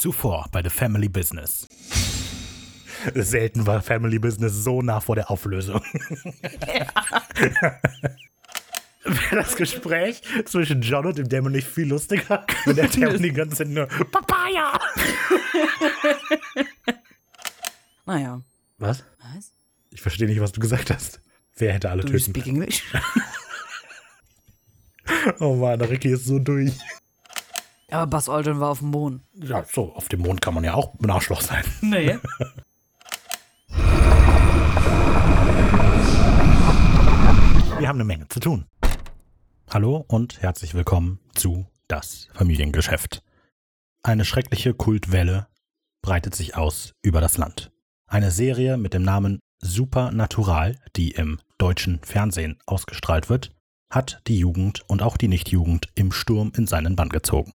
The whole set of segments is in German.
Zuvor bei The Family Business. Selten war Family Business so nah vor der Auflösung. Wäre das Gespräch zwischen John und dem Dämon nicht viel lustiger, wenn der Dämon die ganze Zeit nur Papaya! Naja. Was? Was? Ich verstehe nicht, was du gesagt hast. Wer hätte alle Do you töten speak English? Oh Mann, der Ricky ist so durch. Aber Buzz Aldrin war auf dem Mond. Ja, so, auf dem Mond kann man ja auch ein Arschloch sein. Nee. Wir haben eine Menge zu tun. Hallo und herzlich willkommen zu Das Familiengeschäft. Eine schreckliche Kultwelle breitet sich aus über das Land. Eine Serie mit dem Namen Supernatural, die im deutschen Fernsehen ausgestrahlt wird, hat die Jugend und auch die Nichtjugend im Sturm in seinen Bann gezogen.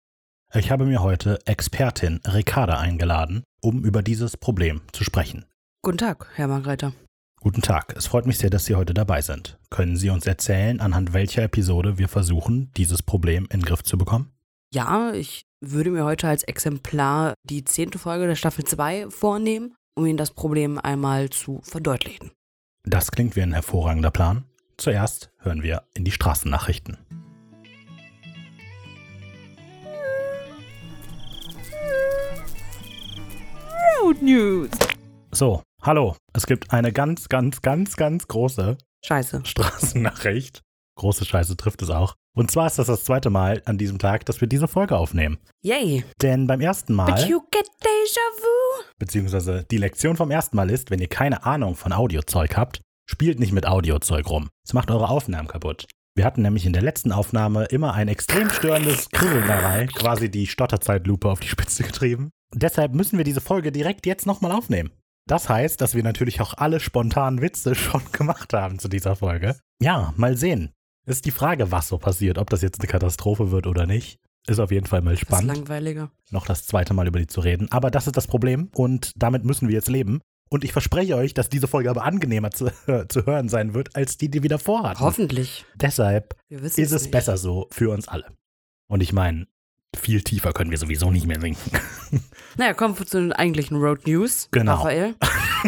Ich habe mir heute Expertin Ricarda eingeladen, um über dieses Problem zu sprechen. Guten Tag, Herr Margreiter. Guten Tag, es freut mich sehr, dass Sie heute dabei sind. Können Sie uns erzählen, anhand welcher Episode wir versuchen, dieses Problem in den Griff zu bekommen? Ja, ich würde mir heute als Exemplar die zehnte Folge der Staffel 2 vornehmen, um Ihnen das Problem einmal zu verdeutlichen. Das klingt wie ein hervorragender Plan. Zuerst hören wir in die Straßennachrichten. Road News. So, hallo. Es gibt eine ganz, ganz, ganz, ganz große Scheiße. Straßennachricht. Große Scheiße trifft es auch. Und zwar ist das das zweite Mal an diesem Tag, dass wir diese Folge aufnehmen. Yay. Denn beim ersten But Mal, you get déjà vu. beziehungsweise die Lektion vom ersten Mal ist, wenn ihr keine Ahnung von Audiozeug habt, spielt nicht mit Audiozeug rum. Es macht eure Aufnahmen kaputt. Wir hatten nämlich in der letzten Aufnahme immer ein extrem störendes Kribbeln dabei, quasi die Stotterzeitlupe auf die Spitze getrieben. Deshalb müssen wir diese Folge direkt jetzt nochmal aufnehmen. Das heißt, dass wir natürlich auch alle spontanen Witze schon gemacht haben zu dieser Folge. Ja, mal sehen. Ist die Frage, was so passiert, ob das jetzt eine Katastrophe wird oder nicht. Ist auf jeden Fall mal Das ist spannend langweiliger. noch das zweite Mal über die zu reden. Aber das ist das Problem und damit müssen wir jetzt leben. Und ich verspreche euch, dass diese Folge aber angenehmer zu, zu hören sein wird, als die, die wir davor hatten. Hoffentlich. Deshalb ist es nicht. besser so für uns alle. Und ich meine, viel tiefer können wir sowieso nicht mehr sinken. Naja, kommen wir zu den eigentlichen Road News. Genau. Raphael.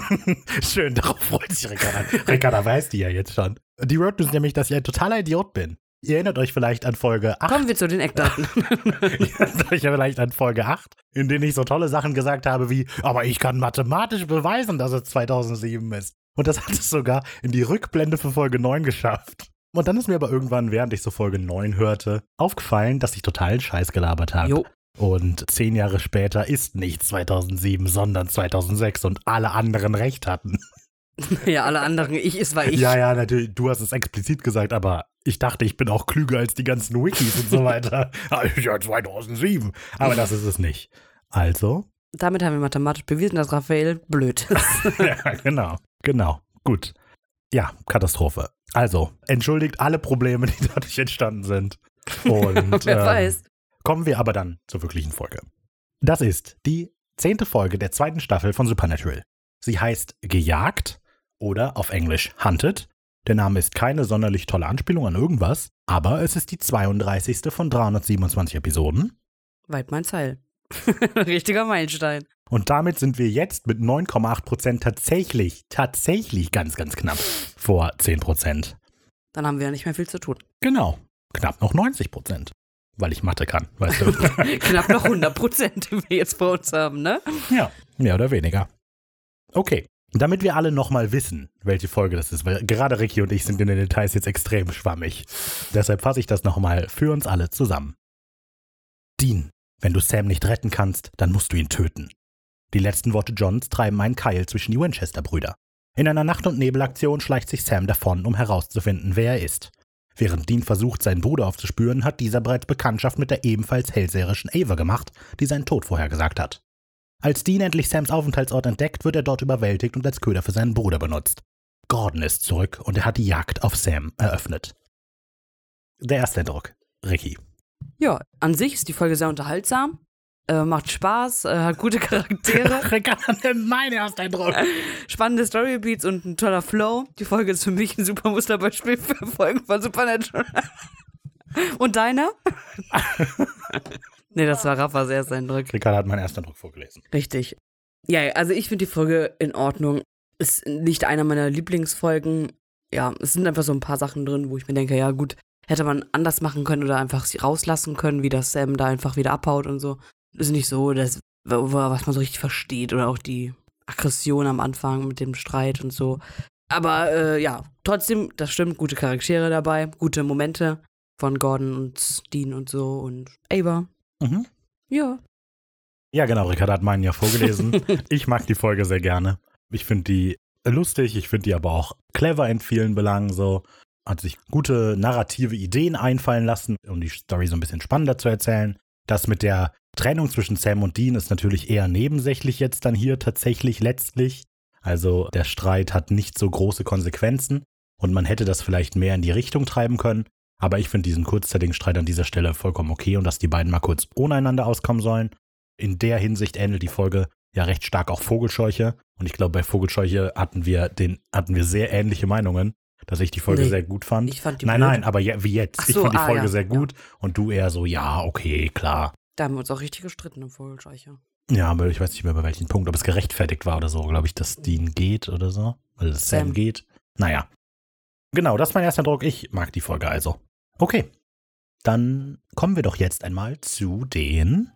Schön, darauf freut sich Ricarda. Ricarda weiß die ja jetzt schon. Die Road News nämlich, dass ich ein totaler Idiot bin. Ihr erinnert euch vielleicht an Folge 8. Kommen wir zu den Eckdaten. Ihr erinnert euch ja vielleicht an Folge 8, in denen ich so tolle Sachen gesagt habe wie, aber ich kann mathematisch beweisen, dass es 2007 ist. Und das hat es sogar in die Rückblende für Folge 9 geschafft. Und dann ist mir aber irgendwann, während ich so Folge 9 hörte, aufgefallen, dass ich totalen Scheiß gelabert habe. Und zehn Jahre später ist nicht 2007, sondern 2006 und alle anderen recht hatten. Ja, alle anderen. Ich ist, war ich. Ja, ja, natürlich, du hast es explizit gesagt, aber ich dachte, ich bin auch klüger als die ganzen Wikis und so weiter. ja, 2007. Aber das ist es nicht. Also, Damit haben wir mathematisch bewiesen, dass Raphael blöd ist. ja, genau, genau, gut. Ja, Katastrophe. Also, entschuldigt alle Probleme, die dadurch entstanden sind. Und Wer ähm, weiß. Kommen wir aber dann zur wirklichen Folge. Das ist die zehnte Folge der zweiten Staffel von Supernatural. Sie heißt Gejagt oder auf Englisch Hunted. Der Name ist keine sonderlich tolle Anspielung an irgendwas, aber es ist die 32. von 327 Episoden. Weit mein Zeil. Richtiger Meilenstein. Und damit sind wir jetzt mit 9,8% tatsächlich, tatsächlich ganz, ganz knapp vor 10%. Dann haben wir ja nicht mehr viel zu tun. Genau, knapp noch 90%. Weil ich Mathe kann, weißt du. Knapp noch 100 Prozent, die wir jetzt vor uns haben, ne? Ja, mehr oder weniger. Okay, damit wir alle nochmal wissen, welche Folge das ist, weil gerade Ricky und ich sind in den Details jetzt extrem schwammig. Deshalb fasse ich das nochmal für uns alle zusammen. Dean, wenn du Sam nicht retten kannst, dann musst du ihn töten. Die letzten Worte Johns treiben einen Keil zwischen die Winchester-Brüder. In einer Nacht- und Nebelaktion schleicht sich Sam davon, um herauszufinden, wer er ist. Während Dean versucht, seinen Bruder aufzuspüren, hat dieser bereits Bekanntschaft mit der ebenfalls hellseherischen Ava gemacht, die seinen Tod vorhergesagt hat. Als Dean endlich Sams Aufenthaltsort entdeckt, wird er dort überwältigt und als Köder für seinen Bruder benutzt. Gordon ist zurück und er hat die Jagd auf Sam eröffnet. Der erste Eindruck. Ricky. Ja, an sich ist die Folge sehr unterhaltsam. Äh, macht Spaß, äh, hat gute Charaktere, Ricardo, mein erster Eindruck. spannende Storybeats und ein toller Flow. Die Folge ist für mich ein super Musterbeispiel für Folgen von Supernatural. Und deiner? Nee, das war Raffas erster Eindruck. Ricardo hat meinen ersten Eindruck vorgelesen. Richtig. Ja, also ich finde die Folge in Ordnung. Ist nicht einer meiner Lieblingsfolgen. Ja, es sind einfach so ein paar Sachen drin, wo ich mir denke, ja gut, hätte man anders machen können oder einfach sie rauslassen können, wie das Sam da einfach wieder abhaut und so. Ist nicht so, dass, was man so richtig versteht oder auch die Aggression am Anfang mit dem Streit und so. Aber äh, ja, trotzdem, das stimmt, gute Charaktere dabei, gute Momente von Gordon und Dean und so und Ava. Mhm. Ja. Ja, genau, Ricardo hat meinen ja vorgelesen. ich mag die Folge sehr gerne. Ich finde die lustig, ich finde die aber auch clever in vielen Belangen so. Hat sich gute narrative Ideen einfallen lassen, um die Story so ein bisschen spannender zu erzählen. Das mit der Trennung zwischen Sam und Dean ist natürlich eher nebensächlich jetzt dann hier tatsächlich letztlich. Also der Streit hat nicht so große Konsequenzen und man hätte das vielleicht mehr in die Richtung treiben können. Aber ich finde diesen kurzzeitigen Streit an dieser Stelle vollkommen okay und dass die beiden mal kurz ohne einander auskommen sollen. In der Hinsicht ähnelt die Folge ja recht stark auch Vogelscheuche. Und ich glaube, bei Vogelscheuche hatten wir den, hatten wir sehr ähnliche Meinungen, dass ich die Folge Nee, sehr gut fand. Ich fand die nein, blöd. nein, aber ja, wie jetzt. Ach ich so, fand die ah, Folge ja, sehr gut und du eher so, ja, okay, klar. Da haben wir uns auch richtig gestritten im Vogelscheuche. Ja, aber ich weiß nicht mehr bei welchem Punkt, ob es gerechtfertigt war oder so, glaube ich, dass Dean geht oder so. Weil es Sam Sam. geht. Naja. Genau, das ist mein erster Eindruck. Ich mag die Folge also. Okay. Dann kommen wir doch jetzt einmal zu den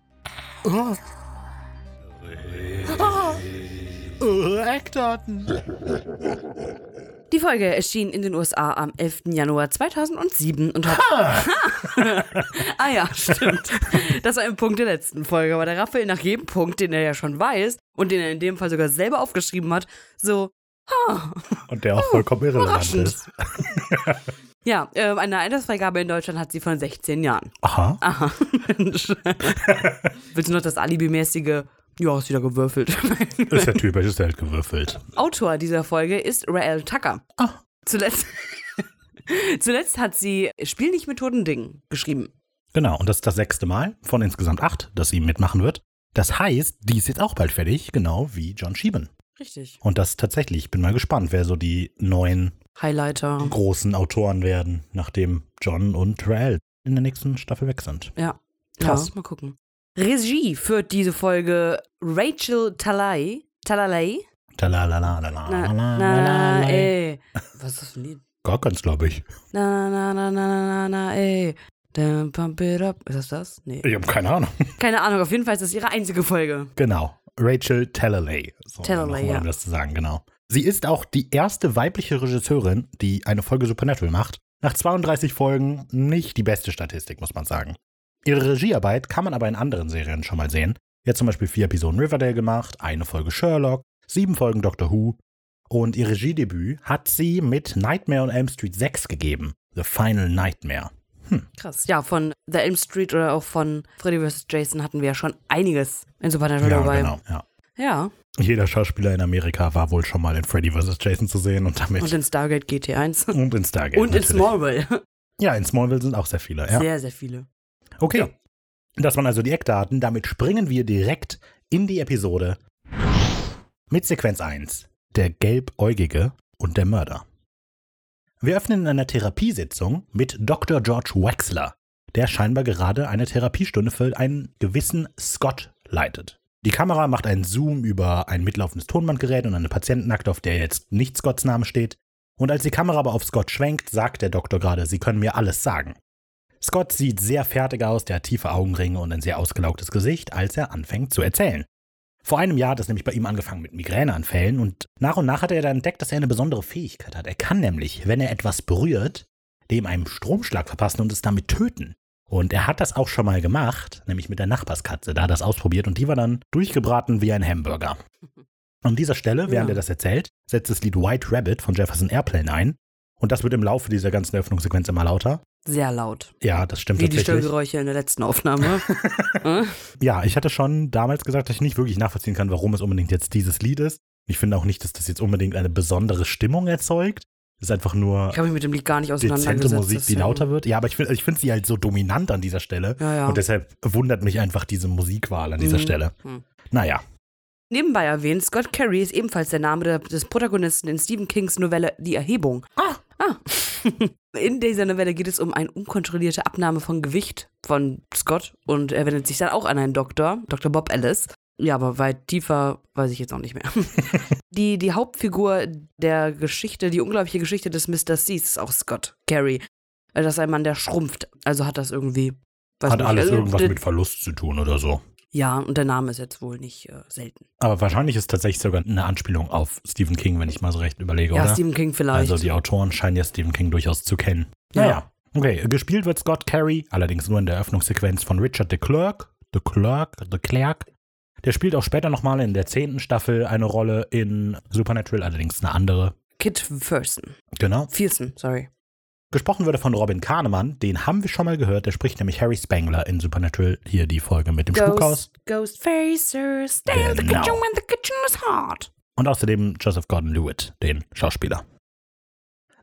Eckdaten. Die Folge erschien in den USA am 11. Januar 2007 und hat. ah ja, stimmt. Das war ein Punkt der letzten Folge, aber der Raphael nach jedem Punkt, den er ja schon weiß und den er in dem Fall sogar selber aufgeschrieben hat, so. Ha. Und der auch vollkommen irrelevant überraschend. ist. Ja, äh, eine Altersfreigabe in Deutschland hat sie von 16 Jahren. Aha. Aha. Mensch. Willst du noch das Alibi-mäßige? Ja, ist wieder gewürfelt. Ist ja typisch, ist halt gewürfelt. Autor dieser Folge ist Rael Tucker. Ah. Zuletzt, zuletzt hat sie Spiel nicht mit toten Dingen geschrieben. Genau, und das ist das sechste Mal von insgesamt acht, dass sie mitmachen wird. Das heißt, die ist jetzt auch bald fertig, genau wie John Schieben. Richtig. Und das tatsächlich, ich bin mal gespannt, wer so die neuen Highlighter. großen Autoren werden, nachdem John und Rael in der nächsten Staffel weg sind. Ja. Krass. Ja, mal gucken. Regie führt diese Folge Rachel Talay. Talalay? Na, ey. Was ist das für ein Lied? Gar ganz, glaube ich. Na, na, na, na, na, na, na, ey. Dann pump it up. Ist das das? Nee. Ich habe keine Ahnung. Keine Ahnung, auf jeden Fall ist das ihre einzige Folge. Genau. Rachel Talalay. So, Talalay, mal, um ja. das zu sagen, genau. Sie ist auch die erste weibliche Regisseurin, die eine Folge Supernatural macht. Nach 32 Folgen nicht die beste Statistik, muss man sagen. Ihre Regiearbeit kann man aber in anderen Serien schon mal sehen. Sie hat zum Beispiel vier Episoden Riverdale gemacht, eine Folge Sherlock, sieben Folgen Doctor Who. Und ihr Regiedebüt hat sie mit Nightmare on Elm Street 6 gegeben. The Final Nightmare. Krass. Ja, von The Elm Street oder auch von Freddy vs. Jason hatten wir ja schon einiges in Supernatural Ja, dabei. genau. Ja. Ja. Jeder Schauspieler in Amerika war wohl schon mal in Freddy vs. Jason zu sehen und damit. Und in Stargate GT1. und in Stargate. Und in natürlich. Smallville. Ja, in Smallville sind auch sehr viele. Ja. Sehr, sehr viele. Okay. Ja. Das waren also die Eckdaten. Damit springen wir direkt in die Episode mit Sequenz 1. Der Gelbäugige und der Mörder. Wir öffnen in einer Therapiesitzung mit Dr. George Wexler, der scheinbar gerade eine Therapiestunde für einen gewissen Scott leitet. Die Kamera macht einen Zoom über ein mitlaufendes Tonbandgerät und eine Patientenakte, auf der jetzt nicht Scotts Name steht. Und als die Kamera aber auf Scott schwenkt, sagt der Doktor gerade, Sie können mir alles sagen. Scott sieht sehr fertig aus, der hat tiefe Augenringe und ein sehr ausgelaugtes Gesicht, als er anfängt zu erzählen. Vor einem Jahr hat es nämlich bei ihm angefangen mit Migräneanfällen und nach und nach hat er dann entdeckt, dass er eine besondere Fähigkeit hat. Er kann nämlich, wenn er etwas berührt, dem einen Stromschlag verpassen und es damit töten. Und er hat das auch schon mal gemacht, nämlich mit der Nachbarskatze. Da hat er das ausprobiert und die war dann durchgebraten wie ein Hamburger. An dieser Stelle, während Ja. er das erzählt, setzt das Lied White Rabbit von Jefferson Airplane ein. Und das wird im Laufe dieser ganzen Öffnungssequenz immer lauter. Sehr laut. Ja, das stimmt Wie die tatsächlich. Störgeräusche in der letzten Aufnahme. Äh? Ja, ich hatte schon damals gesagt, dass ich nicht wirklich nachvollziehen kann, warum es unbedingt jetzt dieses Lied ist. Ich finde auch nicht, dass das jetzt unbedingt eine besondere Stimmung erzeugt. Es ist einfach nur ich habe mich mit dem Lied gar nicht dezente auseinandergesetzt. Musik, die lauter wird. Ja, aber ich finde ich find sie halt so dominant an dieser Stelle. Ja, ja. Und deshalb wundert mich einfach diese Musikwahl an dieser Mhm. Stelle. Hm. Naja, Nebenbei erwähnt, Scott Carey ist ebenfalls der Name des Protagonisten in Stephen Kings Novelle Die Erhebung. Ah. Ah. In dieser Novelle geht es um eine unkontrollierte Abnahme von Gewicht von Scott und er wendet sich dann auch an einen Doktor, Dr. Bob Ellis. Ja, aber weit tiefer weiß ich jetzt auch nicht mehr. die, die Hauptfigur der Geschichte, die unglaubliche Geschichte des Mr. Cease ist auch Scott, Gary. Das ist ein Mann, der schrumpft. Also hat das irgendwie. Hat nicht, alles also, irgendwas mit Verlust zu tun oder so. Ja, und der Name ist jetzt wohl nicht äh, selten. Aber wahrscheinlich ist tatsächlich sogar eine Anspielung auf Stephen King, wenn ich mal so recht überlege, Ja, oder? Stephen King vielleicht. Also die Autoren scheinen ja Stephen King durchaus zu kennen. Ja. Naja. Okay, gespielt wird Scott Carey, allerdings nur in der Eröffnungssequenz von Richard de Klerk. De Klerk, de Klerk. Der spielt auch später nochmal in der zehnten Staffel eine Rolle in Supernatural, allerdings eine andere. Kit Ferson. Genau. Fierson, sorry. Gesprochen wurde von Robin Kahnemann, den haben wir schon mal gehört. Der spricht nämlich Harry Spangler in Supernatural. Hier die Folge mit dem Spukhaus. Ghost, Ghost Facers, stay in the Genau. kitchen when the kitchen is hot. Und außerdem Joseph Gordon-Lewitt, den Schauspieler.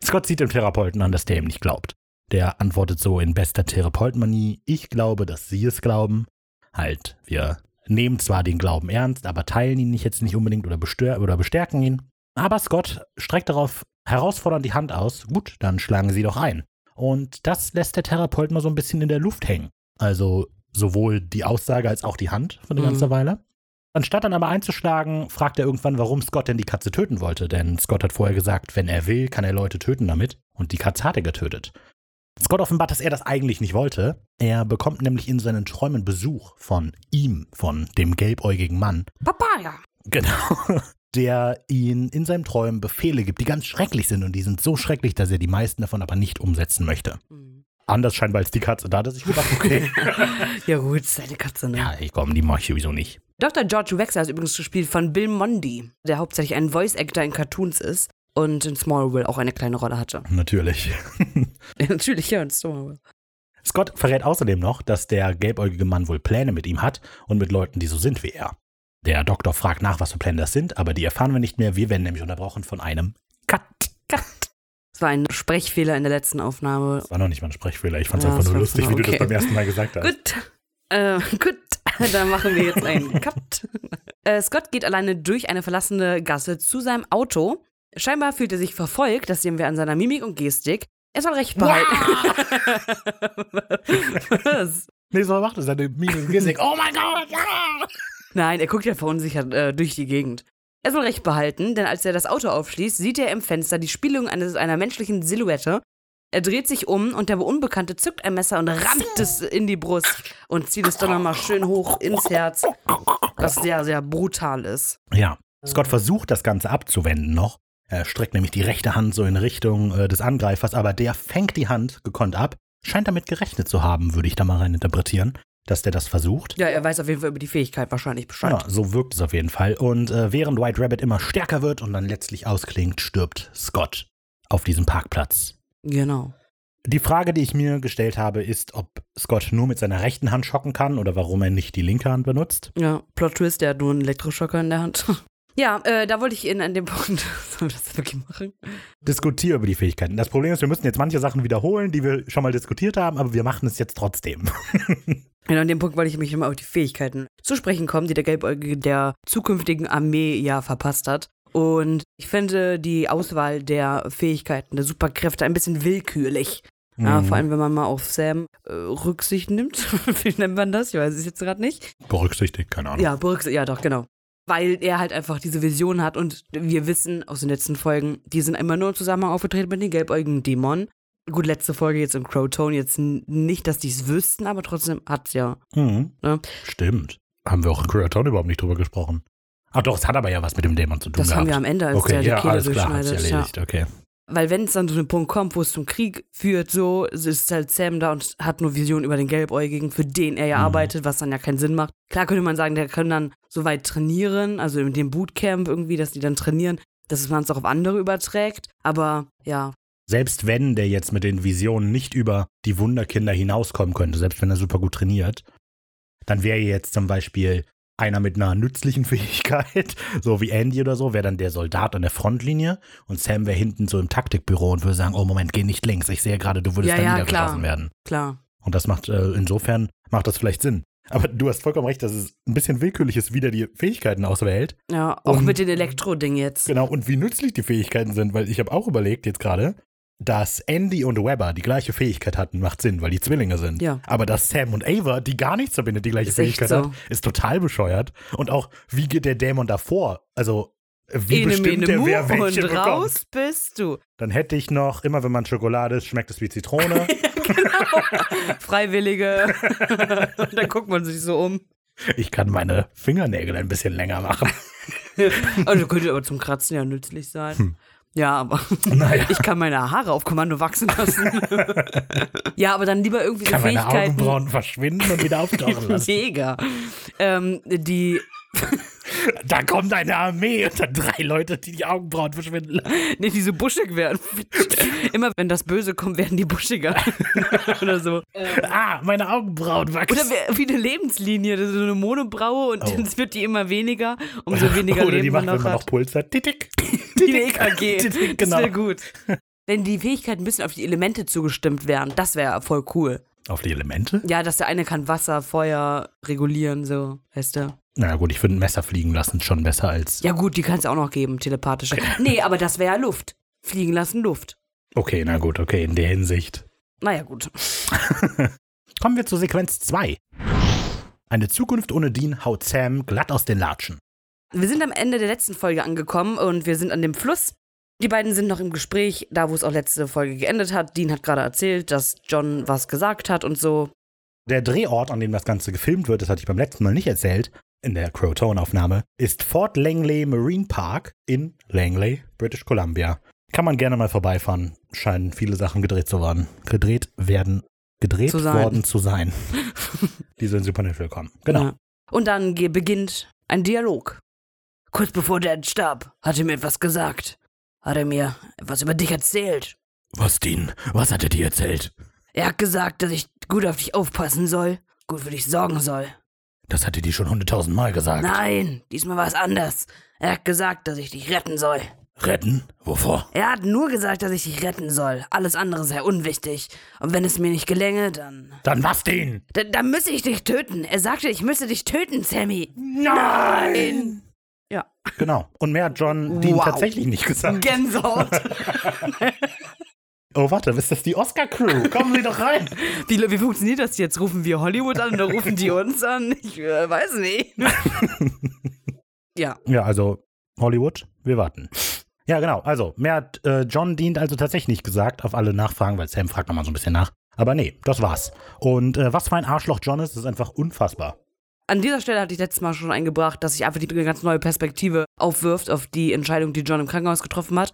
Scott sieht dem Therapeuten an, dass der ihm nicht glaubt. Der antwortet so in bester Therapeutenmanie, ich glaube, dass Sie es glauben. Halt, wir nehmen zwar den Glauben ernst, aber teilen ihn nicht jetzt nicht unbedingt oder, bestör oder bestärken ihn. Aber Scott streckt darauf herausfordernd die Hand aus. Gut, dann schlagen Sie doch ein. Und das lässt der Therapeut mal so ein bisschen in der Luft hängen. Also sowohl die Aussage als auch die Hand für eine Mhm. ganze Weile. Anstatt dann aber einzuschlagen, fragt er irgendwann, warum Scott denn die Katze töten wollte. Denn Scott hat vorher gesagt, wenn er will, kann er Leute töten damit. Und die Katze hat er getötet. Scott offenbart, dass er das eigentlich nicht wollte. Er bekommt nämlich in seinen Träumen Besuch von ihm, von dem gelbäugigen Mann. Papaya. Genau. Der ihn in seinen Träumen Befehle gibt, die ganz schrecklich sind. Und die sind so schrecklich, dass er die meisten davon aber nicht umsetzen möchte. Hm. Anders scheinbar als die Katze. Da hat er sich gedacht, okay. Ja gut, ist eine Katze, ne? ja, ich komm, die mach ich sowieso nicht. Dr. George Wexler ist übrigens gespielt von Bill Mondi, der hauptsächlich ein Voice-Actor in Cartoons ist und in Smallville auch eine kleine Rolle hatte. Natürlich. Ja, natürlich, ja, in Smallville. Scott verrät außerdem noch, dass der gelbäugige Mann wohl Pläne mit ihm hat und mit Leuten, die so sind wie er. Der Doktor fragt nach, was für Pläne das sind, aber die erfahren wir nicht mehr. Wir werden nämlich unterbrochen von einem Cut. Cut. Es war ein Sprechfehler in der letzten Aufnahme. Das war noch nicht mal ein Sprechfehler. Ich fand es Ja, einfach das nur lustig, wie du das okay. beim ersten Mal gesagt hast. Gut. Äh, gut, dann machen wir jetzt einen Cut. Äh, Scott geht alleine durch eine verlassene Gasse zu seinem Auto. Scheinbar fühlt er sich verfolgt, das sehen wir an seiner Mimik und Gestik. Er soll recht behalten. Was? Nee, so macht er seine Miene und Gestik. Oh mein Gott, ja! Nein, er guckt ja verunsichert äh, durch die Gegend. Er soll recht behalten, denn als er das Auto aufschließt, sieht er im Fenster die Spiegelung eines, einer menschlichen Silhouette. Er dreht sich um und der Unbekannte zückt ein Messer und rammt es in die Brust und zieht es dann nochmal schön hoch ins Herz, was sehr, sehr brutal ist. Ja, Scott versucht das Ganze abzuwenden noch. Er streckt nämlich die rechte Hand so in Richtung äh, des Angreifers, aber der fängt die Hand gekonnt ab. Scheint damit gerechnet zu haben, würde ich da mal rein interpretieren, dass der das versucht. Ja, er weiß auf jeden Fall über die Fähigkeit wahrscheinlich Bescheid. Ja, so wirkt es auf jeden Fall. Und äh, während White Rabbit immer stärker wird und dann letztlich ausklingt, stirbt Scott auf diesem Parkplatz. Genau. Die Frage, die ich mir gestellt habe, ist, ob Scott nur mit seiner rechten Hand schocken kann oder warum er nicht die linke Hand benutzt. Ja, Plot Twist, der hat nur einen Elektroschocker in der Hand. Ja, äh, da wollte ich in an dem Punkt, sollen wir das wirklich machen? Diskutiere über die Fähigkeiten. Das Problem ist, wir müssen jetzt manche Sachen wiederholen, die wir schon mal diskutiert haben, aber wir machen es jetzt trotzdem. Genau, an dem Punkt wollte ich mich immer auf die Fähigkeiten zu sprechen kommen, die der Gelbäugige der zukünftigen Armee ja verpasst hat. Und ich finde die Auswahl der Fähigkeiten, der Superkräfte ein bisschen willkürlich. Ja, Mhm. vor allem, wenn man mal auf Sam äh, Rücksicht nimmt. Wie nennt man das? Ich weiß es jetzt gerade nicht. Berücksichtigt, keine Ahnung. Ja, berücksichtigt, ja doch, genau. Weil er halt einfach diese Vision hat und wir wissen aus den letzten Folgen, die sind immer nur im Zusammenhang aufgetreten mit den gelbäugigen Dämonen. Gut, letzte Folge jetzt im Crowtone, jetzt nicht, dass die es wüssten, aber trotzdem hat's ja. Mhm. Ja. Stimmt. Haben wir auch in Creaton überhaupt nicht drüber gesprochen. Ach doch, es hat aber ja was mit dem Dämon zu tun Das gehabt. haben wir am Ende, als okay, der die ja, Kehle alles klar, hat's durchschneidet. Ja. erledigt, okay. Weil wenn es dann zu einem Punkt kommt, wo es zum Krieg führt, so ist halt Sam da und hat nur Visionen über den Gelbäugigen, für den er ja Mhm. arbeitet, was dann ja keinen Sinn macht. Klar könnte man sagen, der kann dann so weit trainieren, also in dem Bootcamp irgendwie, dass die dann trainieren, dass man es auch auf andere überträgt. Aber ja, Selbst wenn der jetzt mit den Visionen nicht über die Wunderkinder hinauskommen könnte, selbst wenn er super gut trainiert, dann wäre jetzt zum Beispiel einer mit einer nützlichen Fähigkeit, so wie Andy oder so, wäre dann der Soldat an der Frontlinie und Sam wäre hinten so im Taktikbüro und würde sagen, oh Moment, geh nicht links, ich sehe gerade, du würdest Ja, dann ja, niedergeschossen klar. werden. klar. Und das macht, äh, insofern macht das vielleicht Sinn. Aber du hast vollkommen recht, dass es ein bisschen willkürlich ist, wie der die Fähigkeiten auswählt. Ja, auch Und- mit den Elektro-Ding jetzt. Genau, und wie nützlich die Fähigkeiten sind, weil ich habe auch überlegt jetzt gerade, dass Andy und Webber die gleiche Fähigkeit hatten, macht Sinn, weil die Zwillinge sind. Ja. Aber dass Sam und Ava, die gar nichts verbindet, die gleiche Ist Fähigkeit so. hat, ist total bescheuert. Und auch, wie geht der Dämon davor? Also, wie Ene, bestimmt mene, der, wer welche und bekommt? raus bist du. Dann hätte ich noch, immer wenn man Schokolade ist, schmeckt es wie Zitrone. Freiwillige. und dann guckt man sich so um. ich kann meine Fingernägel ein bisschen länger machen. Also könnte aber zum Kratzen ja nützlich sein. Ja, aber. Naja. ich kann meine Haare auf Kommando wachsen lassen. ja, aber dann lieber irgendwie so Kann meine Fähigkeiten. Augenbrauen verschwinden und wieder auftauchen lassen. Mega. Ähm, die, Da kommt eine Armee und dann drei Leute, die die Augenbrauen verschwinden lassen. nee, die so buschig werden. Immer wenn das Böse kommt, werden die buschiger. Oder so. Ah, meine Augenbrauen wachsen. Oder wie eine Lebenslinie, das ist so eine Monobraue und Oh. dann wird die immer weniger, umso weniger Oder Leben die macht, man wenn man noch Puls hat. Wie eine EKG. Titik, Das genau. wäre gut. Wenn die Fähigkeiten ein bisschen auf die Elemente zugestimmt wären, das wäre voll cool. Auf die Elemente? Ja, dass der eine kann Wasser, Feuer regulieren, so, weißt du. Na gut, ich finde ein Messer fliegen lassen schon besser als. Ja gut, die kann es auch noch geben, telepathische. Nee, aber das wäre ja Luft. Fliegen lassen Luft. Okay, na gut, okay, in der Hinsicht. Naja, gut. Kommen wir zur Sequenz 2. Eine Zukunft ohne Dean haut Sam glatt aus den Latschen. Wir sind am Ende der letzten Folge angekommen und wir sind an dem Fluss. Die beiden sind noch im Gespräch, da wo es auch letzte Folge geendet hat. Dean hat gerade erzählt, dass John was gesagt hat und so. Der Drehort, an dem das Ganze gefilmt wird, das hatte ich beim letzten Mal nicht erzählt, in der Crow-Tone-Aufnahme, ist Fort Langley Marine Park in Langley, British Columbia. Kann man gerne mal vorbeifahren. Scheinen viele Sachen gedreht zu werden. Gedreht werden, gedreht Zu worden zu sein. Die sind super nett willkommen. Genau. Ja. Und dann beginnt ein Dialog. Kurz bevor Dad starb, hat er mir etwas gesagt. Hat er mir etwas über dich erzählt. Was, Dean? Was hat er dir erzählt? Er hat gesagt, dass ich gut auf dich aufpassen soll, gut für dich sorgen soll. Das hat er dir schon hunderttausendmal gesagt. Nein, diesmal war es anders. Er hat gesagt, dass ich dich retten soll. Retten? Wovor? Er hat nur gesagt, dass ich dich retten soll. Alles andere sei unwichtig. Und wenn es mir nicht gelänge, dann. Dann was, Dean? Dann, dann müsse ich dich töten. Er sagte, ich müsse dich töten, Sammy. Nein! Ja. Genau. Und mehr hat John Dean Wow. tatsächlich nicht gesagt. Gänsehaut. Oh, warte, ist das die Oscar-Crew? Kommen Sie doch rein. Wie, wie funktioniert das jetzt? Rufen wir Hollywood an oder rufen die uns an? Ich äh, weiß nicht. ja. Ja, also Hollywood, wir warten. Ja, genau. Also, mehr hat äh, John dient also tatsächlich nicht gesagt auf alle Nachfragen, weil Sam fragt nochmal so ein bisschen nach. Aber nee, das war's. Und äh, was für ein Arschloch John ist, ist einfach unfassbar. An dieser Stelle hatte ich letztes Mal schon eingebracht, dass sich einfach die ganz neue Perspektive aufwirft auf die Entscheidung, die John im Krankenhaus getroffen hat.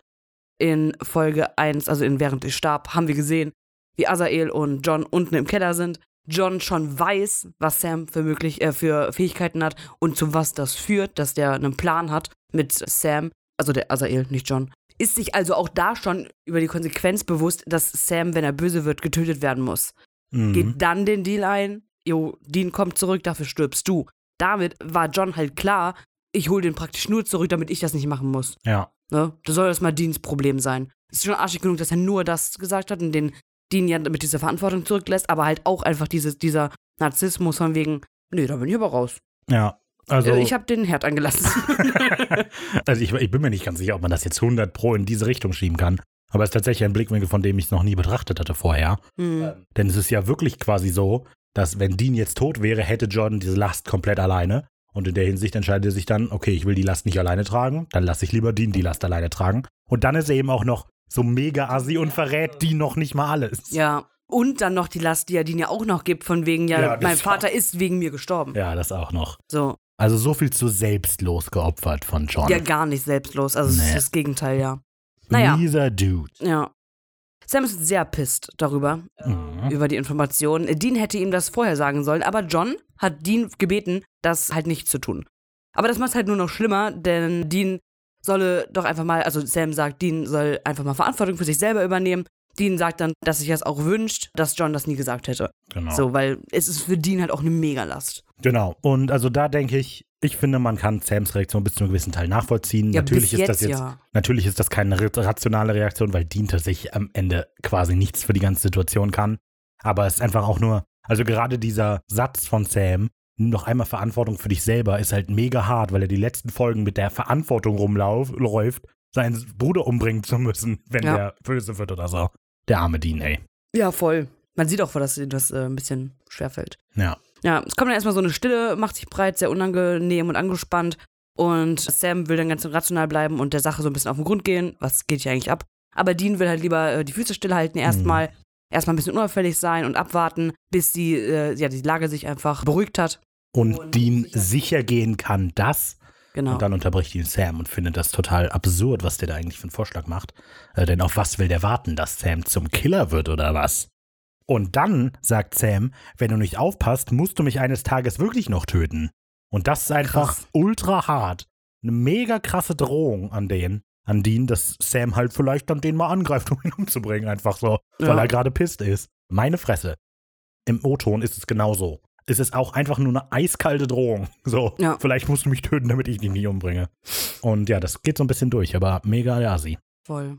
In Folge 1, also in während ich starb, haben wir gesehen, wie Azael und John unten im Keller sind. John schon weiß, was Sam für möglich äh, für Fähigkeiten hat und zu was das führt, dass der einen Plan hat mit Sam, also der Azael, nicht John. Ist sich also auch da schon über die Konsequenz bewusst, dass Sam, wenn er böse wird, getötet werden muss Mhm. geht dann den Deal ein. Jo, Dean kommt zurück, dafür stirbst du. Damit war John halt klar, ich hole den praktisch nur zurück, damit ich das nicht machen muss. Ja. Ne? Das soll das mal Deans Problem sein. Es ist schon arschig genug, dass er nur das gesagt hat und den Dean ja mit dieser Verantwortung zurücklässt, aber halt auch einfach dieses, dieser Narzissmus von wegen, nee, da bin ich aber raus. Ja. Also, Äh, ich habe den Herd angelassen. also ich, ich bin mir nicht ganz sicher, ob man das jetzt 100 Pro in diese Richtung schieben kann. Aber es ist tatsächlich ein Blickwinkel, von dem ich es noch nie betrachtet hatte vorher. hm. Denn es ist ja wirklich quasi so, dass wenn Dean jetzt tot wäre, hätte Jordan diese Last komplett alleine. Und in der Hinsicht entscheidet er sich dann, okay, ich will die Last nicht alleine tragen, dann lasse ich lieber Dean die Last alleine tragen. Und dann ist er eben auch noch so mega assi und verrät Dean noch nicht mal alles. Ja. Und dann noch die Last, die er Dean ja auch noch gibt, von wegen, ja, Ja, das mein auch. Vater ist wegen mir gestorben. Ja, das auch noch. So. Also so viel zu selbstlos geopfert von John. Ja, gar nicht selbstlos. Also, es Nee. ist das Gegenteil, ja. Naja. Dieser Dude. Ja. Sam ist sehr pisst darüber, Mhm. über die Information. Dean hätte ihm das vorher sagen sollen, aber John hat Dean gebeten, das halt nicht zu tun. Aber das macht es halt nur noch schlimmer, denn Dean solle doch einfach mal, also Sam sagt, Dean soll einfach mal Verantwortung für sich selber übernehmen. Dean sagt dann, dass sich das auch wünscht, dass John das nie gesagt hätte. Genau. So, weil es ist für Dean halt auch eine Megalast. Genau. Und also da denke ich, ich finde, man kann Sams Reaktion bis zu einem gewissen Teil nachvollziehen. Ja, natürlich ist das jetzt jetzt, ja. natürlich ist das keine ra- rationale Reaktion, weil Dean tatsächlich am Ende quasi nichts für die ganze Situation kann. Aber es ist einfach auch nur, also gerade dieser Satz von Sam, noch einmal Verantwortung für dich selber, ist halt mega hart, weil er die letzten Folgen mit der Verantwortung rumläuft seinen Bruder umbringen zu müssen, wenn Ja. der böse wird oder so. Der arme Dean, ey. Ja, voll. Man sieht auch, dass ihm das äh, ein bisschen schwerfällt. Ja. Ja, es kommt dann erstmal so eine Stille, macht sich breit, sehr unangenehm und angespannt. Und Sam will dann ganz rational bleiben und der Sache so ein bisschen auf den Grund gehen. Was geht hier eigentlich ab? Aber Dean will halt lieber äh, die Füße stillhalten erstmal. Erstmal ein bisschen unauffällig sein und abwarten, bis die, äh, ja, die Lage sich einfach beruhigt hat. Und Und Dean sicher- gehen kann, das. Genau. Und dann unterbricht ihn Sam und findet das total absurd, was der da eigentlich für einen Vorschlag macht. Äh, denn auf was will der warten, dass Sam zum Killer wird oder was? Und dann sagt Sam, wenn du nicht aufpasst, musst du mich eines Tages wirklich noch töten. Und das ist einfach Krass. ultra hart. Eine mega krasse Drohung an den, an Dean, dass Sam halt vielleicht dann den mal angreift, um ihn umzubringen, einfach so, weil Ja. er gerade pisst ist. Meine Fresse. Im O-Ton ist es genauso. Es ist auch einfach nur eine eiskalte Drohung. So, Ja. vielleicht musst du mich töten, damit ich dich nicht umbringe. Und ja, das geht so ein bisschen durch, aber mega Yasi. Voll.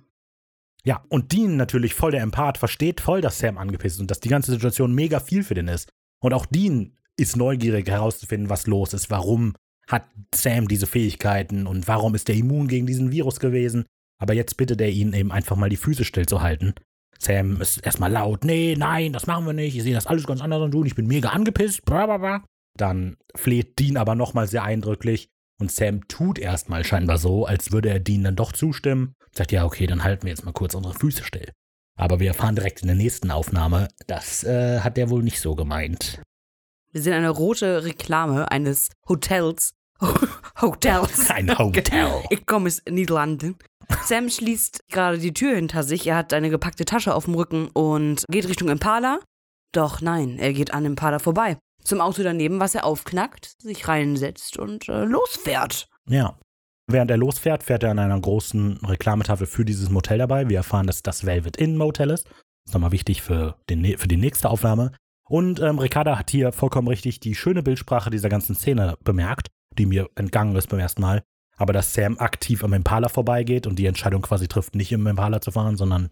Ja, und Dean natürlich voll der Empath, versteht voll, dass Sam angepisst ist und dass die ganze Situation mega viel für den ist. Und auch Dean ist neugierig herauszufinden, was los ist, warum hat Sam diese Fähigkeiten und warum ist er immun gegen diesen Virus gewesen. Aber jetzt bittet er ihn eben einfach mal die Füße stillzuhalten. Sam ist erstmal laut, nee, nein, das machen wir nicht, ich sehe das alles ganz anders und du und ich bin mega angepisst. Bla, bla, bla. Dann fleht Dean aber nochmal sehr eindrücklich und Sam tut erstmal scheinbar so, als würde er Dean dann doch zustimmen. Sagt, ja, okay, dann halten wir jetzt mal kurz unsere Füße still. Aber wir erfahren direkt in der nächsten Aufnahme, das äh, hat der wohl nicht so gemeint. Wir sehen eine rote Reklame eines Hotels. Hotels. Ein Hotel. Ich komme aus Niederlanden. Sam schließt gerade die Tür hinter sich. Er hat eine gepackte Tasche auf dem Rücken und geht Richtung Impala. Doch nein, er geht an Impala vorbei. Zum Auto daneben, was er aufknackt, sich reinsetzt und äh, losfährt. Ja. Während er losfährt, fährt er an einer großen Reklametafel für dieses Motel dabei. Wir erfahren, dass das Velvet Inn Motel ist. Das ist nochmal wichtig für, den, für die nächste Aufnahme. Und ähm, Ricarda hat hier vollkommen richtig die schöne Bildsprache dieser ganzen Szene bemerkt, die mir entgangen ist beim ersten Mal. Aber dass Sam aktiv am Impala vorbeigeht und die Entscheidung quasi trifft, nicht im Impala zu fahren, sondern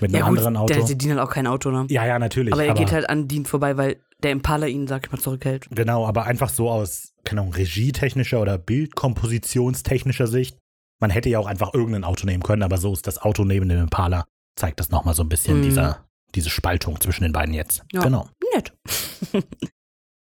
mit einem anderen Auto. der, der Dean hat auch kein Auto, ne? ja, ja, natürlich. aber er geht halt an Dean vorbei, weil der Impala ihn, sag ich mal, zurückhält. Genau, aber einfach so aus, keine Ahnung, regietechnischer oder bildkompositionstechnischer Sicht. Man hätte ja auch einfach irgendein Auto nehmen können, aber so ist das Auto neben dem Impala. Zeigt das nochmal so ein bisschen, Mhm. dieser, diese Spaltung zwischen den beiden jetzt. Ja. Genau. Nett.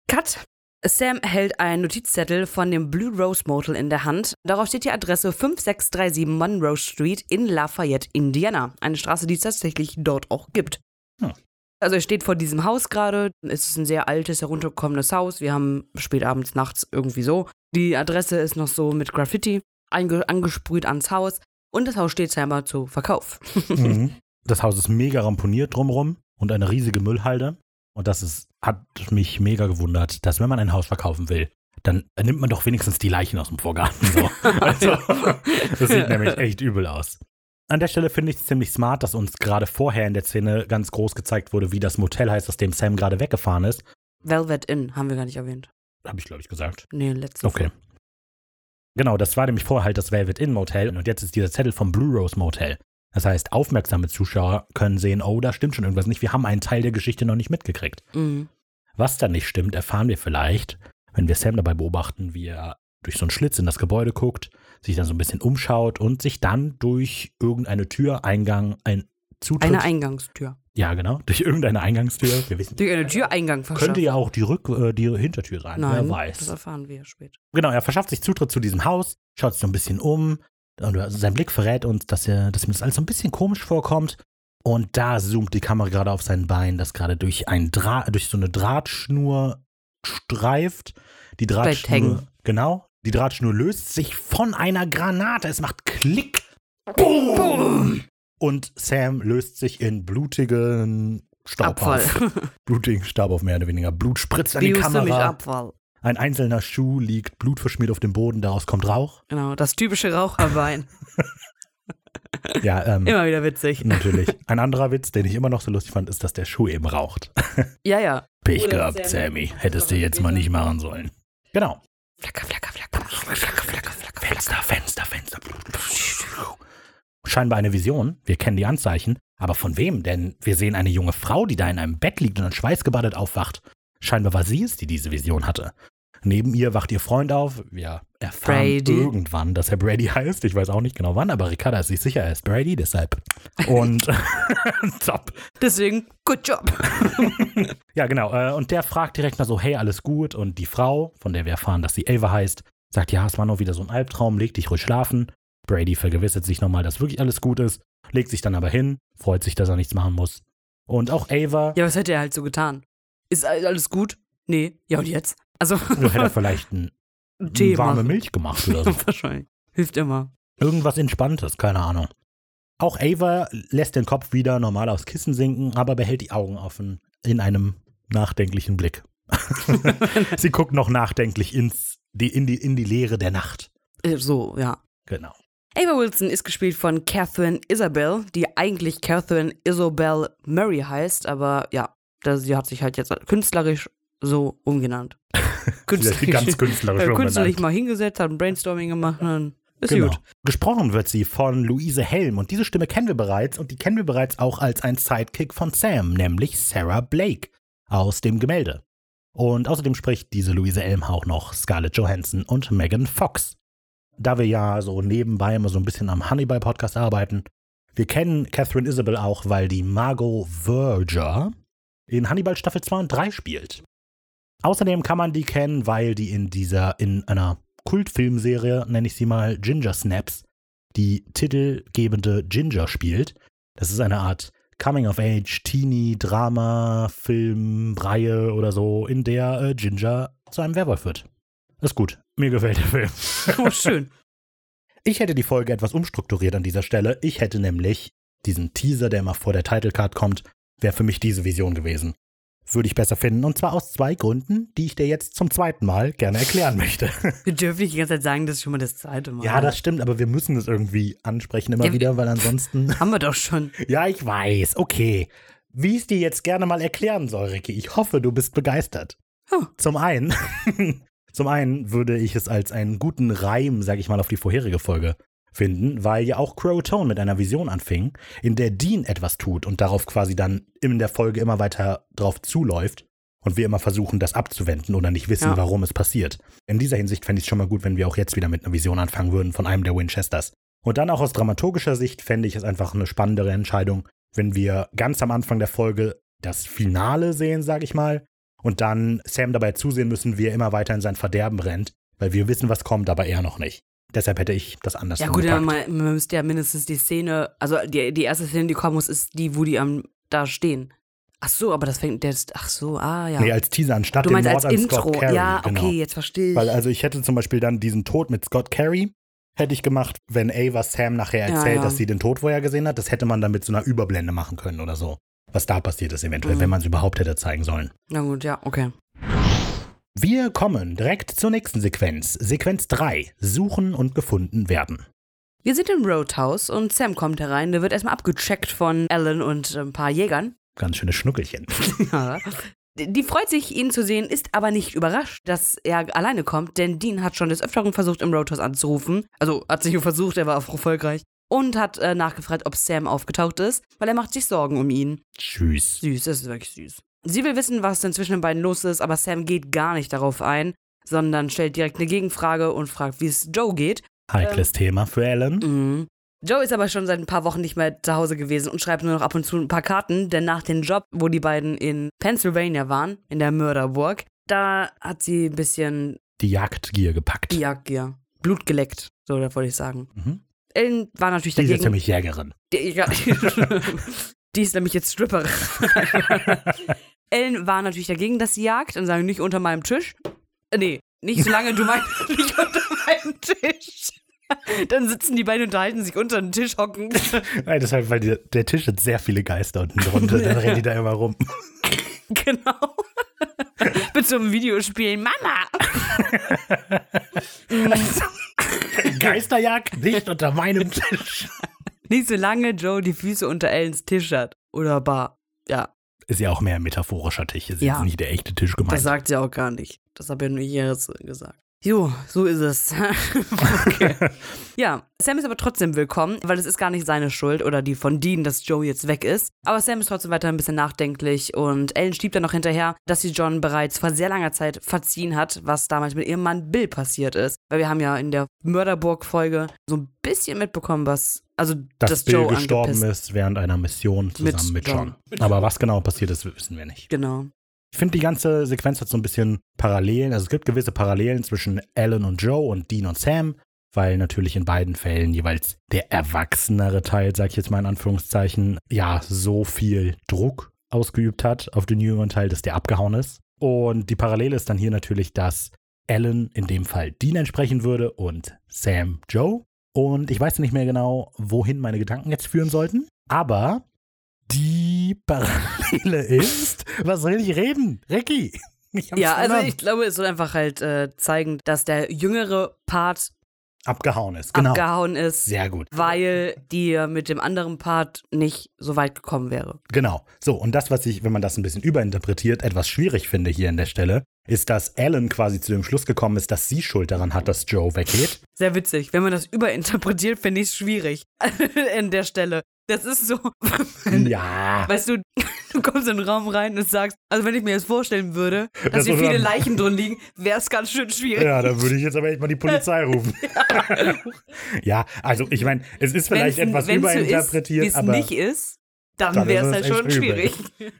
Cut. Sam hält einen Notizzettel von dem Blue Rose Motel in der Hand. Darauf steht die Adresse 5637 Monroe Street in Lafayette, Indiana. Eine Straße, die es tatsächlich dort auch gibt. Hm. Also er steht vor diesem Haus gerade. Es ist ein sehr altes, heruntergekommenes Haus. Wir haben spät abends, nachts irgendwie so. Die Adresse ist noch so mit Graffiti angesprüht ans Haus. Und das Haus steht scheinbar zu Verkauf. Mhm. Das Haus ist mega ramponiert drumrum und eine riesige Müllhalde. Und das ist, hat mich mega gewundert, dass wenn man ein Haus verkaufen will, dann nimmt man doch wenigstens die Leichen aus dem Vorgarten. So. Also, das sieht nämlich echt übel aus. An der Stelle finde ich es ziemlich smart, dass uns gerade vorher in der Szene ganz groß gezeigt wurde, wie das Motel heißt, aus dem Sam gerade weggefahren ist. Velvet Inn haben wir gar nicht erwähnt. Habe ich, glaube ich, gesagt. Nee, letzte Okay. Genau, das war nämlich vorher halt das Velvet Inn Motel und jetzt ist dieser Zettel vom Blue Rose Motel. Das heißt, aufmerksame Zuschauer können sehen, oh, da stimmt schon irgendwas nicht. Wir haben einen Teil der Geschichte noch nicht mitgekriegt. Mhm. Was dann nicht stimmt, erfahren wir vielleicht, wenn wir Sam dabei beobachten, wie er durch so einen Schlitz in das Gebäude guckt, sich dann so ein bisschen umschaut und sich dann durch irgendeine Tür, Eingang, ein Zutritt. Eine Eingangstür. ja, genau, durch irgendeine Eingangstür. Wir wissen, Durch eine Türeingang verschafft. könnte ja auch die, Rück, äh, die Hintertür sein. Nein, wer weiß. das erfahren wir später. Genau, er verschafft sich Zutritt zu diesem Haus, schaut sich so ein bisschen um. Und also sein Blick verrät uns, dass, er, dass ihm das alles so ein bisschen komisch vorkommt. Und da zoomt die Kamera gerade auf sein Bein, das gerade durch, ein Dra durch so eine Drahtschnur streift. Die Drahtschnur. Genau. Die Drahtschnur löst sich von einer Granate. Es macht Klick. Boom. Und Sam löst sich in blutigen Staub Abfall. auf. Blutigen Staub auf mehr oder weniger. Blut spritzt an die Kamera. Abfall. Ein einzelner Schuh liegt blutverschmiert auf dem Boden, daraus kommt Rauch. Genau, das typische Raucherbein. Ja, ähm, Immer wieder witzig. natürlich. Ein anderer Witz, den ich immer noch so lustig fand, ist, dass der Schuh eben raucht. Ja, ja. Pech gehabt, Sammy. Sammy. Hättest du jetzt mal nicht machen sollen. Genau. Flacker, flacker, flacker, flacker, flacker, flacker. Fenster, Fenster, Fenster. Scheinbar eine Vision. Wir kennen die Anzeichen. Aber von wem? Denn wir sehen eine junge Frau, die da in einem Bett liegt und dann schweißgebadet aufwacht. Scheinbar war sie es, die diese Vision hatte. Neben ihr wacht ihr Freund auf. Wir erfahren Brady. irgendwann, dass er Brady heißt. Ich weiß auch nicht genau wann, aber Ricarda ist sich sicher, er ist Brady, deshalb. Und top. Deswegen, good job. Ja, genau. äh, Und der fragt direkt mal so, hey, alles gut? Und die Frau, von der wir erfahren, dass sie Ava heißt, sagt, ja, es war nur wieder so ein Albtraum, leg dich ruhig schlafen. Brady vergewissert sich nochmal, dass wirklich alles gut ist, legt sich dann aber hin, freut sich, dass er nichts machen muss. Und auch Ava, Ja, was hätte er halt so getan? Ist all- alles gut? Nee. Ja, und jetzt? Also, ja, hätte er vielleicht ein, Tee warme machen. Milch gemacht oder so. Wahrscheinlich. Hilft immer. Irgendwas Entspanntes, keine Ahnung. Auch Ava lässt den Kopf wieder normal aufs Kissen sinken, aber behält die Augen offen in einem nachdenklichen Blick. Sie guckt noch nachdenklich ins, die, in, die, in die Leere der Nacht. Äh, So, ja. Genau. Ava Wilson ist gespielt von Catherine Isabel, die eigentlich Catherine Isabel Murray heißt, aber ja, das, sie hat sich halt jetzt künstlerisch so umgenannt. Hat ganz künstlerisch künstlich mal hingesetzt, hat ein Brainstorming gemacht und dann ist Genau. gut. Gesprochen wird sie von Luise Helm und diese Stimme kennen wir bereits und die kennen wir bereits auch als ein Sidekick von Sam, nämlich Sarah Blake aus dem Gemälde. Und außerdem spricht diese Luise Helm auch noch Scarlett Johansson und Megan Fox. Da wir ja so nebenbei immer so ein bisschen am Hannibal-Podcast arbeiten, wir kennen Catherine Isabel auch, weil die Margot Verger in Hannibal Staffel 2 und 3 spielt. Außerdem kann man die kennen, weil die in dieser, in einer Kultfilmserie, nenne ich sie mal, Ginger Snaps, die titelgebende Ginger spielt. Das ist eine Art Coming-of-Age, Teenie, Drama, Film, Reihe oder so, in der äh, Ginger zu einem Werwolf wird. Ist gut. Mir gefällt der Film. Oh, schön. Ich hätte die Folge etwas umstrukturiert an dieser Stelle. Ich hätte nämlich diesen Teaser, der immer vor der Titlecard kommt, wäre für mich diese Vision gewesen. Würde ich besser finden. Und zwar aus zwei Gründen, die ich dir jetzt zum zweiten Mal gerne erklären möchte. Wir dürfen nicht die ganze Zeit sagen, das ist schon mal das zweite Mal. Ja, das stimmt, aber wir müssen es irgendwie ansprechen immer Ja, wieder, weil ansonsten. haben wir doch schon. ja, ich weiß. Okay. Wie ich es dir jetzt gerne mal erklären soll, Ricky. Ich hoffe, du bist begeistert. Oh. Zum einen, zum einen würde ich es als einen guten Reim, sag ich mal, auf die vorherige Folge finden, weil ja auch Crow Tone mit einer Vision anfing, in der Dean etwas tut und darauf quasi dann in der Folge immer weiter drauf zuläuft und wir immer versuchen, das abzuwenden oder nicht wissen, Ja. warum es passiert. In dieser Hinsicht fände ich es schon mal gut, wenn wir auch jetzt wieder mit einer Vision anfangen würden von einem der Winchesters. Und dann auch aus dramaturgischer Sicht fände ich es einfach eine spannendere Entscheidung, wenn wir ganz am Anfang der Folge das Finale sehen, sage ich mal, und dann Sam dabei zusehen müssen, wie er immer weiter in sein Verderben rennt, weil wir wissen, was kommt, aber er noch nicht. Deshalb hätte ich das anders Ja, gut, ja, angepackt. man, man müsste ja mindestens die Szene, also die, die erste Szene, die kommen muss, ist die, wo die am, da stehen. Ach so, aber das fängt jetzt, ach so, ah, ja. Nee, als Teaser anstatt du Mord als an Intro. Scott Carey. ja, genau. okay, jetzt verstehe ich. Weil also ich hätte zum Beispiel dann diesen Tod mit Scott Carey hätte ich gemacht, wenn Ava Sam nachher Ja, erzählt, ja. dass sie den Tod vorher gesehen hat. Das hätte man dann mit so einer Überblende machen können oder so. Was da passiert ist eventuell, Mhm. wenn man es überhaupt hätte zeigen sollen. Na gut, ja, okay. Wir kommen direkt zur nächsten Sequenz. Sequenz 3. Suchen und gefunden werden. Wir sind im Roadhouse und Sam kommt herein. Der wird erstmal abgecheckt von Alan und ein paar Jägern. Ganz schöne Schnuckelchen. Ja. Die freut sich, ihn zu sehen, ist aber nicht überrascht, dass er alleine kommt, denn Dean hat schon des Öfteren versucht, im Roadhouse anzurufen. Also hat sich nur versucht, er war auch erfolgreich. Und hat äh, nachgefragt, ob Sam aufgetaucht ist, weil er macht sich Sorgen um ihn. Tschüss. Süß, das ist wirklich süß. Sie will wissen, was denn zwischen den beiden los ist, aber Sam geht gar nicht darauf ein, sondern stellt direkt eine Gegenfrage und fragt, wie es Joe geht. Heikles Thema für Alan. Mhm. Joe ist aber schon seit ein paar Wochen nicht mehr zu Hause gewesen und schreibt nur noch ab und zu ein paar Karten, denn nach dem Job, wo die beiden in Pennsylvania waren, in der Mörderburg, da hat sie ein bisschen Die Jagdgier gepackt. die Jagdgier, Blut geleckt, so da wollte ich sagen. Mhm. Ellen war natürlich Die ist jetzt dagegen. nämlich Jägerin. Die, ja, die ist nämlich jetzt Stripperin. Ellen war natürlich dagegen, dass sie jagt und sagen, nicht unter meinem Tisch. Äh, Nee, nicht solange du meinst, nicht unter meinem Tisch. Dann sitzen die beiden und unterhalten sich unter den Tisch hocken. Nein, das ist halt, weil die, der Tisch hat sehr viele Geister unten drunter. Dann rennen die da immer rum. genau. Mit so einem Videospiel. Mama! Geisterjagd nicht unter meinem Tisch. Nicht solange Joe die Füße unter Ellens Tisch hat. Oder Bar. Ja, Ist ja auch mehr ein metaphorischer Tisch. Ist Ja. jetzt nicht der echte Tisch das gemeint. sagt sie auch gar nicht. Das habe ja nur ich jetzt gesagt. Jo, so ist es. okay. Ja, Sam ist aber trotzdem willkommen, weil es ist gar nicht seine Schuld oder die von Dean, dass Joe jetzt weg ist. Aber Sam ist trotzdem weiter ein bisschen nachdenklich und Ellen schiebt dann noch hinterher, dass sie John bereits vor sehr langer Zeit verziehen hat, was damals mit ihrem Mann Bill passiert ist. Weil wir haben ja in der Mörderburg-Folge so ein bisschen mitbekommen, was also Dass dass Bill Joe gestorben ist während einer Mission zusammen mit, Mit John. John. Aber was genau passiert ist, wissen wir nicht. Genau. Ich finde, die ganze Sequenz hat so ein bisschen Parallelen. Also es gibt gewisse Parallelen zwischen Alan und Joe und Dean und Sam, weil natürlich in beiden Fällen jeweils der erwachsenere Teil, sag ich jetzt mal in Anführungszeichen, ja, so viel Druck ausgeübt hat auf den jüngeren Teil, dass der abgehauen ist. Und die Parallele ist dann hier natürlich, dass Alan in dem Fall Dean entsprechen würde und Sam Joe. Und ich weiß nicht mehr genau, wohin meine Gedanken jetzt führen sollten, aber die Parallele ist, was soll ich reden? Ricky. Ich Ja, also ich glaube, es soll einfach halt äh, zeigen, dass der jüngere Part abgehauen ist. Genau. abgehauen ist, Sehr gut. weil die mit dem anderen Part nicht so weit gekommen wäre. Genau. So, und das, was ich, wenn man das ein bisschen überinterpretiert, etwas schwierig finde hier in der Stelle, ist, dass Alan quasi zu dem Schluss gekommen ist, dass sie Schuld daran hat, dass Joe weggeht. Sehr witzig. Wenn man das überinterpretiert, finde ich es schwierig. In der Stelle. Das ist so. ja. Weißt du, du kommst in den Raum rein und sagst, also wenn ich mir das vorstellen würde, dass Das hier viele Leichen drin liegen, wäre es ganz schön schwierig. Ja, da würde ich jetzt aber echt mal die Polizei rufen. ja, also ich meine, es ist vielleicht Wenn's- etwas wenn's überinterpretiert, so ist, aber. es nicht ist, dann, Dann wäre es halt schon übel. schwierig.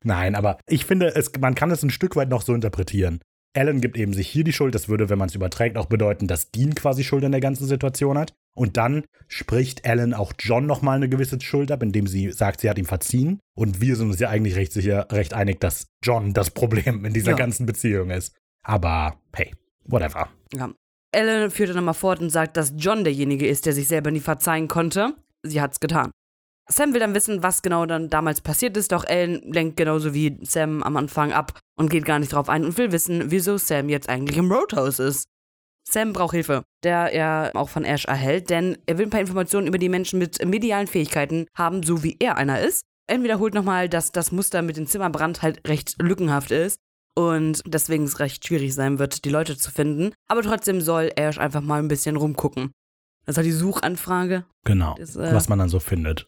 Nein, aber ich finde, es, man kann es ein Stück weit noch so interpretieren. Alan gibt eben sich hier die Schuld. Das würde, wenn man es überträgt, auch bedeuten, dass Dean quasi Schuld an der ganzen Situation hat. Und dann spricht Alan auch John nochmal eine gewisse Schuld ab, indem sie sagt, sie hat ihm verziehen. Und wir sind uns ja eigentlich recht sicher, recht einig, dass John das Problem in dieser Ja. ganzen Beziehung ist. Aber hey, whatever. Ja. Ellen führt dann nochmal fort und sagt, dass John derjenige ist, der sich selber nie verzeihen konnte. Sie hat's getan. Sam will dann wissen, was genau dann damals passiert ist, doch Ellen lenkt genauso wie Sam am Anfang ab und geht gar nicht drauf ein und will wissen, wieso Sam jetzt eigentlich im Roadhouse ist. Sam braucht Hilfe, der er auch von Ash erhält, denn er will ein paar Informationen über die Menschen mit medialen Fähigkeiten haben, so wie er einer ist. Ellen wiederholt nochmal, dass das Muster mit dem Zimmerbrand halt recht lückenhaft ist und deswegen es recht schwierig sein wird, die Leute zu finden. Aber trotzdem soll Ash einfach mal ein bisschen rumgucken. Das ist halt die Suchanfrage. Genau, Das, äh, was man dann so findet.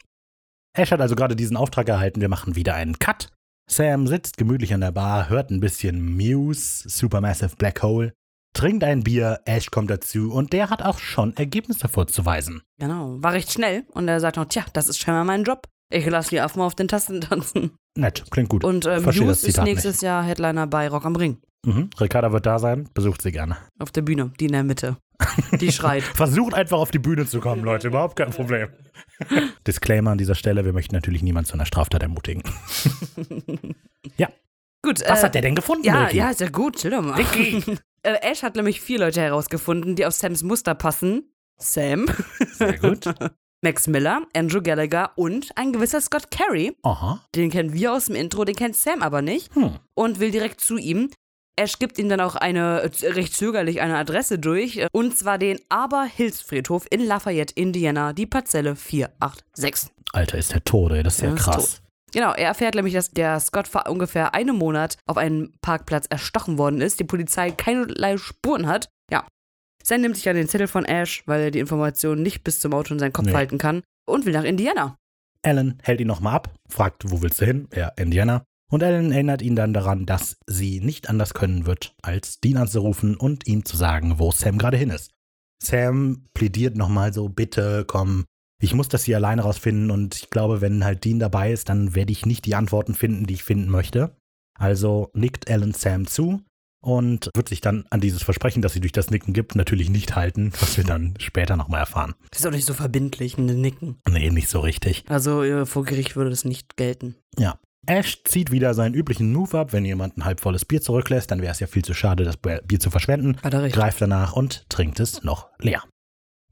Ash hat also gerade diesen Auftrag erhalten, wir machen wieder einen Cut. Sam sitzt gemütlich an der Bar, hört ein bisschen Muse, Supermassive Black Hole, trinkt ein Bier, Ash kommt dazu und der hat auch schon Ergebnisse vorzuweisen. Genau, war recht schnell und er sagt noch, tja, das ist scheinbar mein Job. Ich lasse die Affen auf den Tasten tanzen. Nett, klingt gut. Und ähm, Hughes ist nächstes Jahr Headliner bei Rock am Ring. Mhm. Ricarda wird da sein, besucht sie gerne. Auf der Bühne, die in der Mitte. Die schreit. Versucht einfach auf die Bühne zu kommen, Leute, überhaupt kein Problem. Disclaimer an dieser Stelle, wir möchten natürlich niemanden zu einer Straftat ermutigen. Gut, Was äh, hat der denn gefunden, Ja, Ricky? ja, ist ja gut, chill doch mal. äh, Ash hat nämlich vier Leute herausgefunden, die auf Sams Muster passen. Sam, Sehr gut. Max Miller, Andrew Gallagher und ein gewisser Scott Carey. Aha. Den kennen wir aus dem Intro, den kennt Sam aber nicht. Hm. und will direkt zu ihm. Ash gibt ihm dann auch eine, äh, recht zögerlich, eine Adresse durch. äh, Und zwar den Aber-Hilfsfriedhof in Lafayette, Indiana, die Parzelle 486. Alter, ist der tot, ey. Das ist ja, Ja, ist krass. Genau, er erfährt nämlich, dass der Scott vor ungefähr einem Monat auf einem Parkplatz erstochen worden ist, die Polizei keinerlei Spuren hat. Ja. Sam nimmt sich dann den Zettel von Ash, weil er die Informationen nicht bis zum Auto in seinen Kopf Nee. halten kann und will nach Indiana. Alan hält ihn nochmal ab, fragt, wo willst du hin? Ja, Indiana. Und Alan erinnert ihn dann daran, dass sie nicht anders können wird, als Dean anzurufen und ihm zu sagen, wo Sam gerade hin ist. Sam plädiert nochmal so, bitte komm, ich muss das hier alleine rausfinden und ich glaube, wenn halt Dean dabei ist, dann werde ich nicht die Antworten finden, die ich finden möchte. Also nickt Alan Sam zu und wird sich dann an dieses Versprechen, das sie durch das Nicken gibt, natürlich nicht halten, was wir dann später nochmal erfahren. Das ist auch nicht so verbindlich, ein Nicken. Nee, nicht so richtig. Also äh, vor Gericht würde das nicht gelten. Ja. Ash zieht wieder seinen üblichen Move ab. Wenn jemand ein halbvolles Bier zurücklässt, dann wäre es ja viel zu schade, das Bier zu verschwenden. Er. Greift danach und trinkt es noch leer.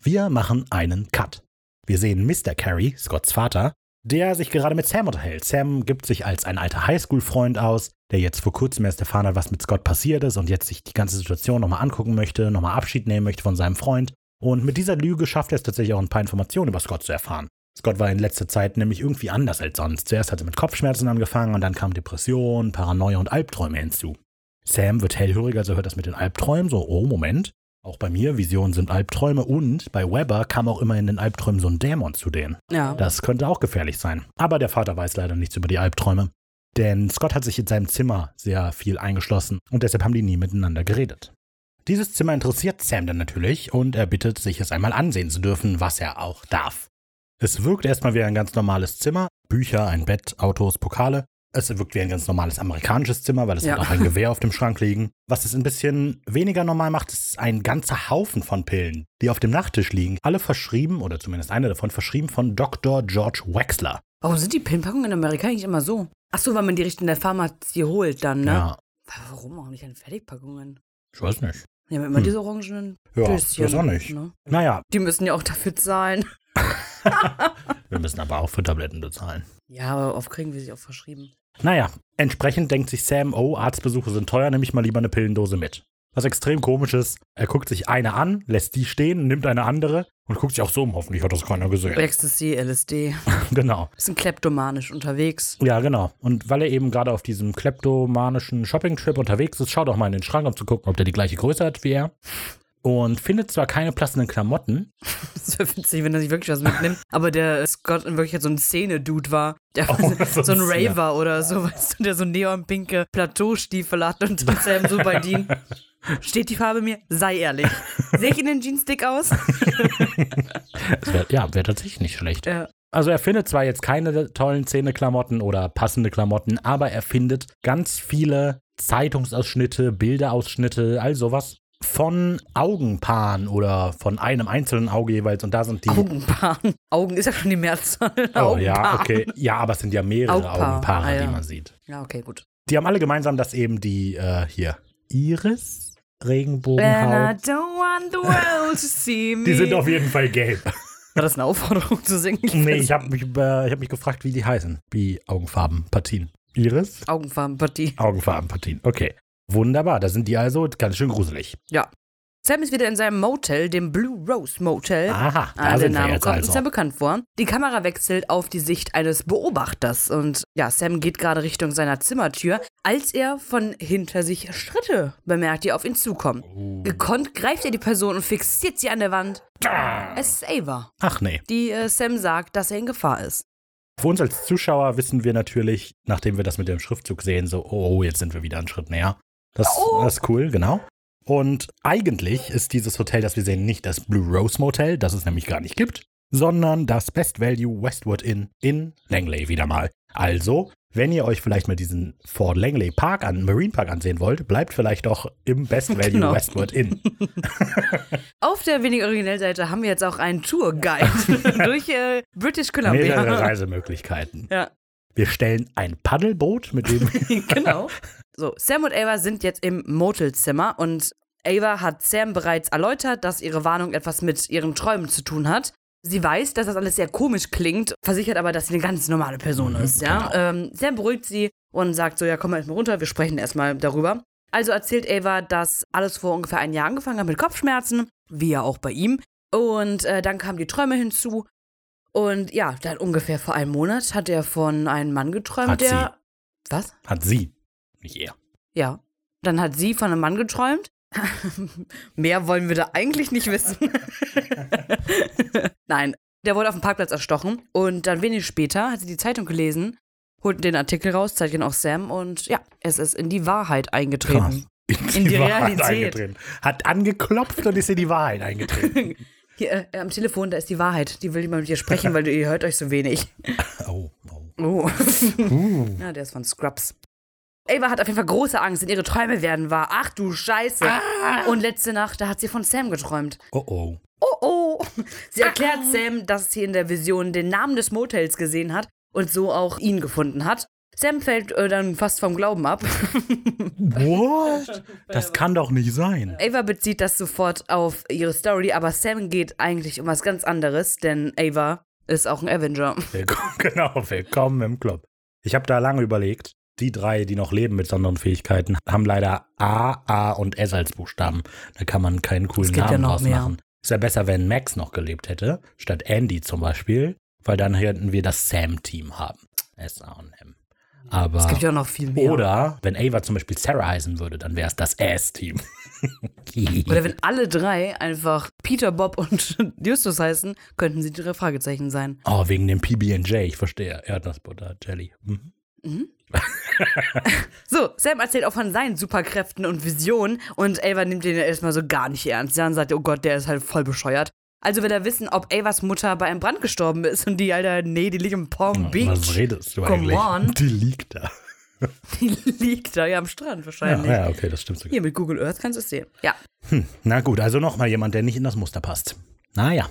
Wir machen einen Cut. Wir sehen Mr. Carey, Scotts Vater, der sich gerade mit Sam unterhält. Sam gibt sich als ein alter Highschool-Freund aus, der jetzt vor kurzem erst erfahren hat, was mit Scott passiert ist und jetzt sich die ganze Situation nochmal angucken möchte, nochmal Abschied nehmen möchte von seinem Freund. Und mit dieser Lüge schafft er es tatsächlich auch ein paar Informationen über Scott zu erfahren. Scott war in letzter Zeit nämlich irgendwie anders als sonst. Zuerst hat er mit Kopfschmerzen angefangen und dann kamen Depressionen, Paranoia und Albträume hinzu. Sam wird hellhörig, also hört das mit den Albträumen, so, oh, Moment. Auch bei mir, Visionen sind Albträume und bei Weber kam auch immer in den Albträumen so ein Dämon zu denen. Ja. Das könnte auch gefährlich sein. Aber der Vater weiß leider nichts über die Albträume. Denn Scott hat sich in seinem Zimmer sehr viel eingeschlossen und deshalb haben die nie miteinander geredet. Dieses Zimmer interessiert Sam dann natürlich und er bittet, sich es einmal ansehen zu dürfen, was er auch darf. Es wirkt erstmal wie ein ganz normales Zimmer. Bücher, ein Bett, Autos, Pokale. Es wirkt wie ein ganz normales amerikanisches Zimmer, weil es Ja. hat auch ein Gewehr auf dem Schrank liegen. Was es ein bisschen weniger normal macht, ist ein ganzer Haufen von Pillen, die auf dem Nachttisch liegen. Alle verschrieben, oder zumindest eine davon verschrieben von Dr. George Wexler. Warum sind die Pillenpackungen in Amerika eigentlich immer so? Ach so, weil man die richtig in der Pharmazie holt dann, ne? Ja, Warum auch nicht in Fertigpackungen? ich weiß nicht. Die haben immer Hm. diese orangenen Ja, Döschen. weiß auch nicht. Ne? Naja, Die müssen ja auch dafür zahlen. wir müssen aber auch für Tabletten bezahlen. Ja, aber oft kriegen wir sie auch verschrieben. Naja, entsprechend denkt sich Sam, oh, Arztbesuche sind teuer, nehme ich mal lieber eine Pillendose mit. Was extrem komisch ist, er guckt sich eine an, lässt die stehen, nimmt eine andere und guckt sich auch so um. Hoffentlich hat das keiner gesehen. Ecstasy, LSD. genau. Bisschen kleptomanisch unterwegs. Ja, genau. Und weil er eben gerade auf diesem kleptomanischen Shopping-Trip unterwegs ist, schaut auch mal in den Schrank, um zu gucken, ob der die gleiche Größe hat wie er. Und findet zwar keine passenden Klamotten, Das wäre witzig, wenn er sich wirklich was mitnimmt. Aber der Scott in Wirklichkeit so ein Szene-Dude war. Der Oh, so, so ein. Raver oder so, weißt du, der so neonpinke Plateaustiefel hat und Sam so bei ihm. Steht die Farbe mir? Sei ehrlich. Sehe ich in den Jeans dick aus? wär, ja, wäre tatsächlich nicht schlecht. Ja. Also er findet zwar jetzt keine tollen Zähneklamotten oder passende Klamotten, aber er findet ganz viele Zeitungsausschnitte, Bilderausschnitte, all sowas von Augenpaaren oder von einem einzelnen Auge jeweils. Und da sind die. Augenpaaren. Augen ist ja schon die Mehrzahl. Oh ja, okay. Ja, aber es sind ja mehrere Augpaar. Augenpaare, Ah, ja. die man sieht. Ja, okay, gut. Die haben alle gemeinsam, dass eben die äh, hier Iris, Regenbogenhaut. don't want the world to see me. Die sind auf jeden Fall gelb. War das eine Aufforderung zu singen? nee, ich habe mich, äh, ich hab mich gefragt, wie die heißen. Wie Augenfarbenpartien. Iris, Augenfarbenpartie. Augenfarbenpartien. Okay. Wunderbar, da sind die also ganz schön gruselig. Ja. Sam ist wieder in seinem Motel, dem Blue Rose Motel. Aha, da Ah, der Name kommt uns also. ja bekannt vor. Die Kamera wechselt auf die Sicht eines Beobachters und ja, Sam geht gerade Richtung seiner Zimmertür, als er von hinter sich Schritte bemerkt, die auf ihn zukommen. Oh. Gekonnt greift er die Person und fixiert sie an der Wand. Es ist Ava, Ach nee. die äh, Sam sagt, dass er in Gefahr ist. Für uns als Zuschauer wissen wir natürlich, nachdem wir das mit dem Schriftzug sehen, so, oh, jetzt sind wir wieder einen Schritt näher. Das, Oh. das ist cool, genau. Und eigentlich ist dieses Hotel, das wir sehen, nicht das Blue Rose Motel, das es nämlich gar nicht gibt, sondern das Best Value Westwood Inn in Langley wieder mal. Also, wenn ihr euch vielleicht mal diesen Fort Langley Park an, Marine Park ansehen wollt, bleibt vielleicht doch im Best Value Genau. Westwood Inn. Auf der wenig originell Seite haben wir jetzt auch einen Tourguide durch äh, British Mehrere Columbia. Reisemöglichkeiten. Ja. Wir stellen ein Paddelboot, mit dem genau. So, Sam und Ava sind jetzt im Motelzimmer und Ava hat Sam bereits erläutert, dass ihre Warnung etwas mit ihren Träumen zu tun hat. Sie weiß, dass das alles sehr komisch klingt, versichert aber, dass sie eine ganz normale Person ist, ja. genau. Ähm, Sam beruhigt sie und sagt so, ja, komm mal erstmal runter, wir sprechen erstmal darüber. Also erzählt Ava, dass alles vor ungefähr ein Jahr angefangen hat mit Kopfschmerzen, wie ja auch bei ihm. Und äh, dann kamen die Träume hinzu. Und ja, dann ungefähr vor einem Monat hat er von einem Mann geträumt, Hat der. Was? hat sie, nicht er. Ja. Dann hat sie von einem Mann geträumt. Mehr wollen wir da eigentlich nicht wissen. Nein, der wurde auf dem Parkplatz erstochen und dann wenig später hat sie die Zeitung gelesen, holt den Artikel raus, zeigt ihn auch Sam und ja, es ist in die Wahrheit eingetreten. Krass. In die Wahrheit Realität. eingetreten. Hat angeklopft und ist in die Wahrheit eingetreten. Hier äh, am Telefon, da ist die Wahrheit. Die will jemand mit dir sprechen, weil du, ihr hört euch so wenig. oh, oh. Oh. Uh. Ja, der ist von Scrubs. Ava hat auf jeden Fall große Angst, in ihre Träume werden wahr. Ach du Scheiße. Und letzte Nacht, da hat sie von Sam geträumt. Oh, oh. Oh oh. Sie erklärt Sam, dass sie in der Vision den Namen des Motels gesehen hat und so auch ihn gefunden hat. Sam fällt äh, dann fast vom Glauben ab. What? Das kann doch nicht sein. Ava bezieht das sofort auf ihre Story, aber Sam geht eigentlich um was ganz anderes, denn Ava ist auch ein Avenger. Willkommen, genau, willkommen im Club. Ich habe da lange überlegt. Die drei, die noch leben mit besonderen Fähigkeiten, haben leider A, A und S als Buchstaben. Da kann man keinen coolen ja Namen noch draus mehr. machen. Ist ja besser, wenn Max noch gelebt hätte, statt Andy zum Beispiel, weil dann hätten wir das Sam-Team haben. S, A und. Aber Es gibt ja noch viel mehr. oder wenn Ava zum Beispiel Sarah heißen würde, dann wäre es das Ass-Team. Oder wenn alle drei einfach Peter, Bob und Justus heißen, könnten sie drei Fragezeichen sein. oh, wegen dem PB&J, ich verstehe. Erdnussbutter, Jelly. Mhm. So, Sam erzählt auch von seinen Superkräften und Visionen und Ava nimmt den erstmal so gar nicht ernst. Ja, und sagt, oh Gott, der ist halt voll bescheuert. Also will er wissen, ob Avas Mutter bei einem Brand gestorben ist und die, Alter, nee, die liegt im Palm Beach. Was redest du Come eigentlich? on. Die liegt da. Die liegt da ja am Strand Ja, wahrscheinlich. ja, okay, das stimmt sogar. Hier mit Google Earth kannst du es sehen. Ja. Na gut, also nochmal jemand, der nicht in das Muster passt. Naja.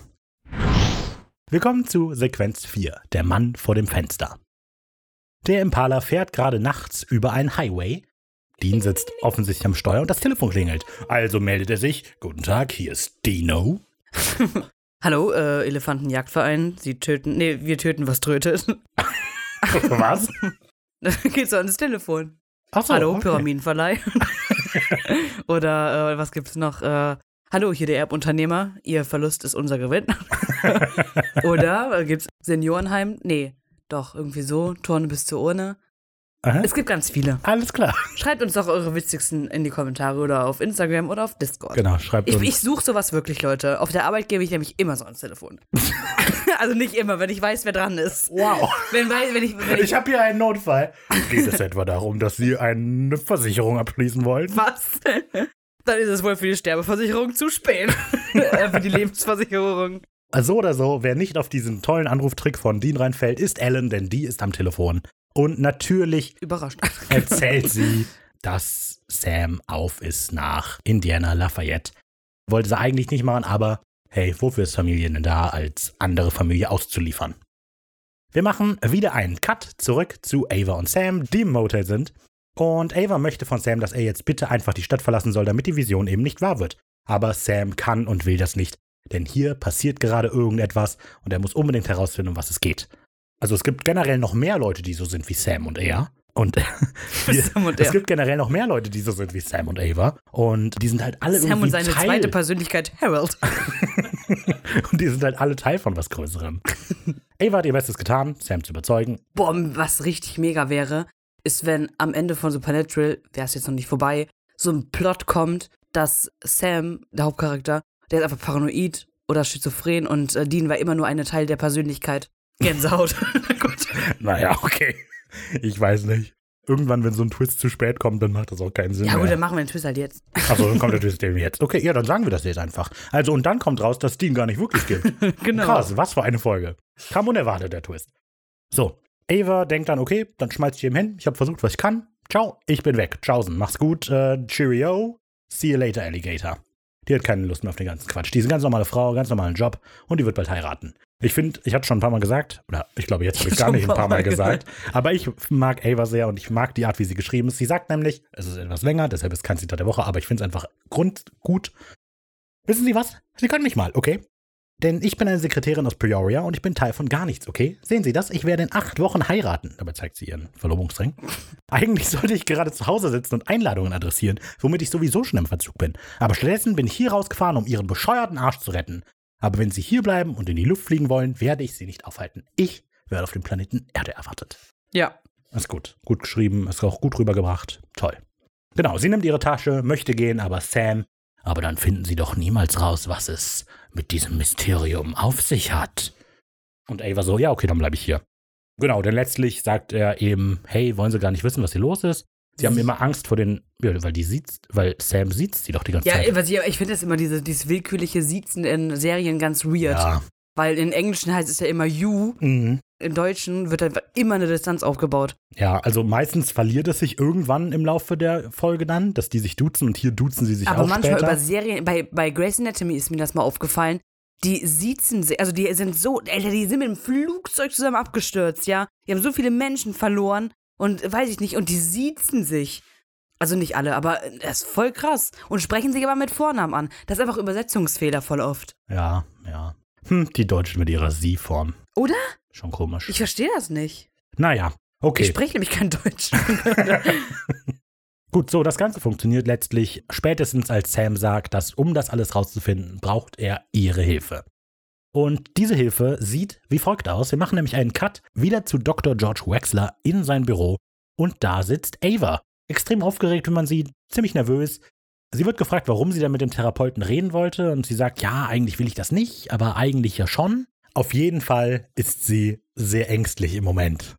Wir kommen zu Sequenz 4, der Mann vor dem Fenster. Der Impala fährt gerade nachts über einen Highway. Dean sitzt offensichtlich am Steuer und das Telefon klingelt. Also meldet er sich. Guten Tag, hier ist Dino. Hallo, äh, Elefantenjagdverein. Sie töten. Nee, wir töten, was trötet. Was? Geht's so ans Telefon. Achso, Hallo, okay. Pyramidenverleih. Oder äh, was gibt's noch? Äh, Hallo, hier der Erbunternehmer. Ihr Verlust ist unser Gewinn. Oder äh, gibt's Seniorenheim? Nee, doch, irgendwie so. Turne bis zur Urne. Aha. Es gibt ganz viele. Alles klar. Schreibt uns doch eure witzigsten in die Kommentare oder auf Instagram oder auf Discord. Genau, schreibt Ich, uns. ich suche sowas wirklich, Leute. Auf der Arbeit gebe ich nämlich immer so ans Telefon. also nicht immer, wenn ich weiß, wer dran ist. wow. Wenn, wenn ich, wenn ich Ich habe hier einen Notfall. Geht es etwa darum, dass Sie eine Versicherung abschließen wollen? Was? Dann ist es wohl für die Sterbeversicherung zu spät. Äh, für die Lebensversicherung. So oder so, wer nicht auf diesen tollen Anruftrick von Dean reinfällt, ist Ellen, denn die ist am Telefon. Und natürlich Überrascht. erzählt sie, dass Sam auf ist nach Indiana Lafayette. Wollte sie eigentlich nicht machen, aber hey, wofür ist Familie denn da, als andere Familie auszuliefern? Wir machen wieder einen Cut zurück zu Ava und Sam, die im Motel sind. Und Ava möchte von Sam, dass er jetzt bitte einfach die Stadt verlassen soll, damit die Vision eben nicht wahr wird. Aber Sam kann und will das nicht, denn hier passiert gerade irgendetwas und er muss unbedingt herausfinden, um was es geht. Also es gibt generell noch mehr Leute, die so sind wie Sam und er. Und Sam und es er. gibt generell noch mehr Leute, die so sind wie Sam und Ava. Und die sind halt alle Sam irgendwie und seine Teil. zweite Persönlichkeit, Harold. und die sind halt alle Teil von was Größerem. Ava hat ihr Bestes getan, Sam zu überzeugen. Boah, was richtig mega wäre, ist, wenn am Ende von Supernatural, wäre es jetzt noch nicht vorbei, so ein Plot kommt, dass Sam, der Hauptcharakter, der ist einfach paranoid oder schizophren und äh, Dean war immer nur eine Teil der Persönlichkeit. Gänsehaut. Gut. Naja, okay. Ich weiß nicht. Irgendwann, wenn so ein Twist zu spät kommt, dann macht das auch keinen Sinn Ja gut, mehr. dann machen wir den Twist halt jetzt. Achso, dann kommt der Twist eben jetzt. Okay, ja, dann sagen wir das jetzt einfach. Also, und dann kommt raus, dass Dean gar nicht wirklich gibt. genau. Krass, was für eine Folge. Kam unerwartet, der Twist. So, Ava denkt dann, okay, dann schmeiß ich ihm hin. Ich habe versucht, was ich kann. Ciao, ich bin weg. Tschaußen, mach's gut. Äh, cheerio. See you later, Alligator. Die hat keine Lust mehr auf den ganzen Quatsch. Die ist eine ganz normale Frau, ganz normalen Job und die wird bald heiraten. Ich finde, ich hatte schon ein paar Mal gesagt, oder ich glaube, jetzt habe ich gar nicht ein paar Mal gesagt. gesagt, aber ich mag Ava sehr und ich mag die Art, wie sie geschrieben ist. Sie sagt nämlich, es ist etwas länger, deshalb ist kein Zitat der Woche, aber ich finde es einfach grundgut. Wissen Sie was? Sie können mich mal, okay? Denn ich bin eine Sekretärin aus Peoria und ich bin Teil von gar nichts, okay? Sehen Sie das? Ich werde in acht Wochen heiraten. Dabei zeigt sie ihren Verlobungsring. Eigentlich sollte ich gerade zu Hause sitzen und Einladungen adressieren, womit ich sowieso schon im Verzug bin. Aber stattdessen bin ich hier rausgefahren, um Ihren bescheuerten Arsch zu retten. Aber wenn Sie hier bleiben und in die Luft fliegen wollen, werde ich Sie nicht aufhalten. Ich werde auf dem Planeten Erde erwartet. Ja. Ist gut. Gut geschrieben, ist auch gut rübergebracht. Toll. Genau, sie nimmt ihre Tasche, möchte gehen, aber Sam. Aber dann finden sie doch niemals raus, was es mit diesem Mysterium auf sich hat. Und Ava so, ja, okay, dann bleibe ich hier. Genau, denn letztlich sagt er eben, hey, wollen Sie gar nicht wissen, was hier los ist? Sie haben immer Angst vor den, ja, weil die sieht, weil Sam sieht sie doch die ganze Ja, Zeit. was ich, ich finde das immer diese, dieses willkürliche Siezen in Serien ganz weird. Ja. Weil in Englischen heißt es ja immer you, Mhm. Im Deutschen wird einfach immer eine Distanz aufgebaut. Ja, also meistens verliert es sich irgendwann im Laufe der Folge dann, dass die sich duzen und hier duzen sie sich Aber auch manchmal später. über Serien, bei, bei Grey's Anatomy ist mir das mal aufgefallen, die siezen sich, also die sind so, Alter, die sind mit dem Flugzeug zusammen abgestürzt, ja. Die haben so viele Menschen verloren und weiß ich nicht, und die siezen sich. Also nicht alle, aber das ist voll krass. Und sprechen sich aber mit Vornamen an. Das ist einfach Übersetzungsfehler voll oft. Ja, ja. Hm, die Deutschen mit ihrer Sie-Form. Oder? Schon komisch. Ich verstehe das nicht. naja, Ich okay. spreche nämlich kein Deutsch. Gut, so, das Ganze funktioniert letztlich spätestens, als Sam sagt, dass um das alles rauszufinden, braucht er ihre Hilfe. Und diese Hilfe sieht wie folgt aus. Wir machen nämlich einen Cut wieder zu Dr. George Wexler in sein Büro. Und da sitzt Ava. Extrem aufgeregt, wenn man sie, ziemlich nervös. Sie wird gefragt, warum sie dann mit dem Therapeuten reden wollte. Und sie sagt, ja, eigentlich will ich das nicht, aber eigentlich ja schon. Auf jeden Fall ist sie sehr ängstlich im Moment.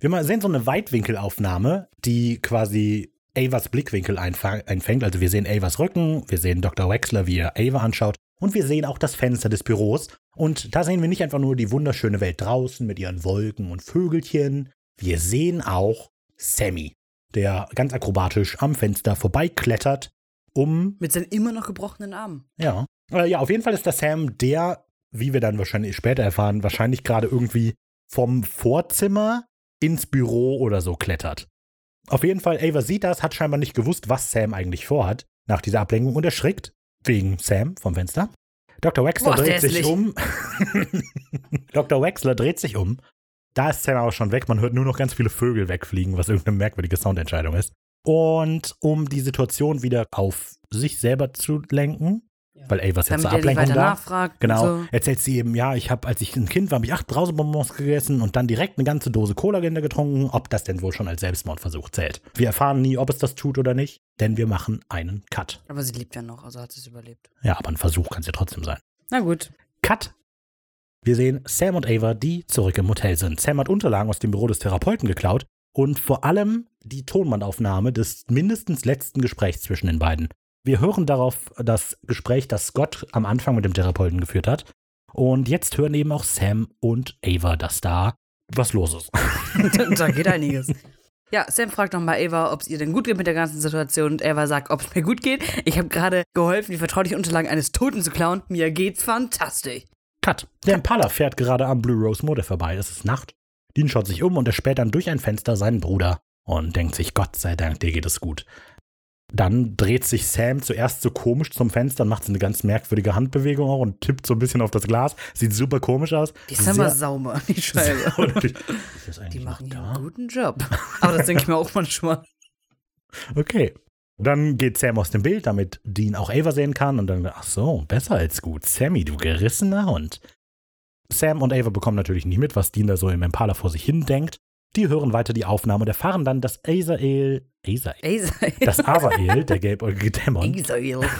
Wir sehen so eine Weitwinkelaufnahme, die quasi Avas Blickwinkel einfängt. Also wir sehen Avas Rücken, wir sehen Dr. Wexler, wie er Ava anschaut und wir sehen auch das Fenster des Büros. Und da sehen wir nicht einfach nur die wunderschöne Welt draußen mit ihren Wolken und Vögelchen. Wir sehen auch Sammy, der ganz akrobatisch am Fenster vorbeiklettert, um. Mit seinen immer noch gebrochenen Armen. Ja. Äh, ja, auf jeden Fall ist das Sam, der, wie wir dann wahrscheinlich später erfahren, wahrscheinlich gerade irgendwie vom Vorzimmer ins Büro oder so klettert. Auf jeden Fall, Ava sieht das, hat scheinbar nicht gewusst, was Sam eigentlich vorhat nach dieser Ablenkung und erschrickt wegen Sam vom Fenster. Dr. Wexler Boah, dreht sich um. Dr. Wexler dreht sich um. Da ist Sam aber schon weg. Man hört nur noch ganz viele Vögel wegfliegen, was irgendeine merkwürdige Soundentscheidung ist. Und um die Situation wieder auf sich selber zu lenken, weil Ava ist ja zur Ablenkung da. Genau. So. Erzählt sie eben, ja, ich habe, als ich ein Kind war, habe ich acht Brausebonbons gegessen und dann direkt eine ganze Dose Cola getrunken, ob das denn wohl schon als Selbstmordversuch zählt. Wir erfahren nie, ob es das tut oder nicht, denn wir machen einen Cut. Aber sie lebt ja noch, also hat sie es überlebt. Ja, aber ein Versuch kann es ja trotzdem sein. Na gut. Cut. Wir sehen Sam und Ava, die zurück im Hotel sind. Sam hat Unterlagen aus dem Büro des Therapeuten geklaut und vor allem die Tonbandaufnahme des mindestens letzten Gesprächs zwischen den beiden. Wir hören darauf das Gespräch, das Scott am Anfang mit dem Therapeuten geführt hat. Und jetzt hören eben auch Sam und Ava, dass da was los ist. da geht einiges. Ja, Sam fragt nochmal Ava, ob es ihr denn gut geht mit der ganzen Situation. Und Ava sagt, ob es mir gut geht. Ich habe gerade geholfen, die vertraulichen Unterlagen eines Toten zu klauen. Mir geht's fantastisch. Cut. Der Impala fährt gerade am Blue Rose Motor vorbei. Es ist Nacht. Dean schaut sich um und erspäht dann durch ein Fenster seinen Bruder und denkt sich, Gott sei Dank, dir geht es gut. Dann dreht sich Sam zuerst so komisch zum Fenster und macht so eine ganz merkwürdige Handbewegung auch und tippt so ein bisschen auf das Glas. Sieht super komisch aus. Die ist immer sauber, die Scheibe. die machen hier einen guten Job. Aber das denke ich mir auch manchmal. Okay. Dann geht Sam aus dem Bild, damit Dean auch Ava sehen kann. Und dann, ach so, besser als gut. Sammy, du gerissener Hund. Sam und Ava bekommen natürlich nicht mit, was Dean da so im Impala vor sich hin denkt. Die hören weiter die Aufnahme und erfahren dann, dass Azael, Azael, Azael. das Azael, der gelbäugige Dämon, Azael.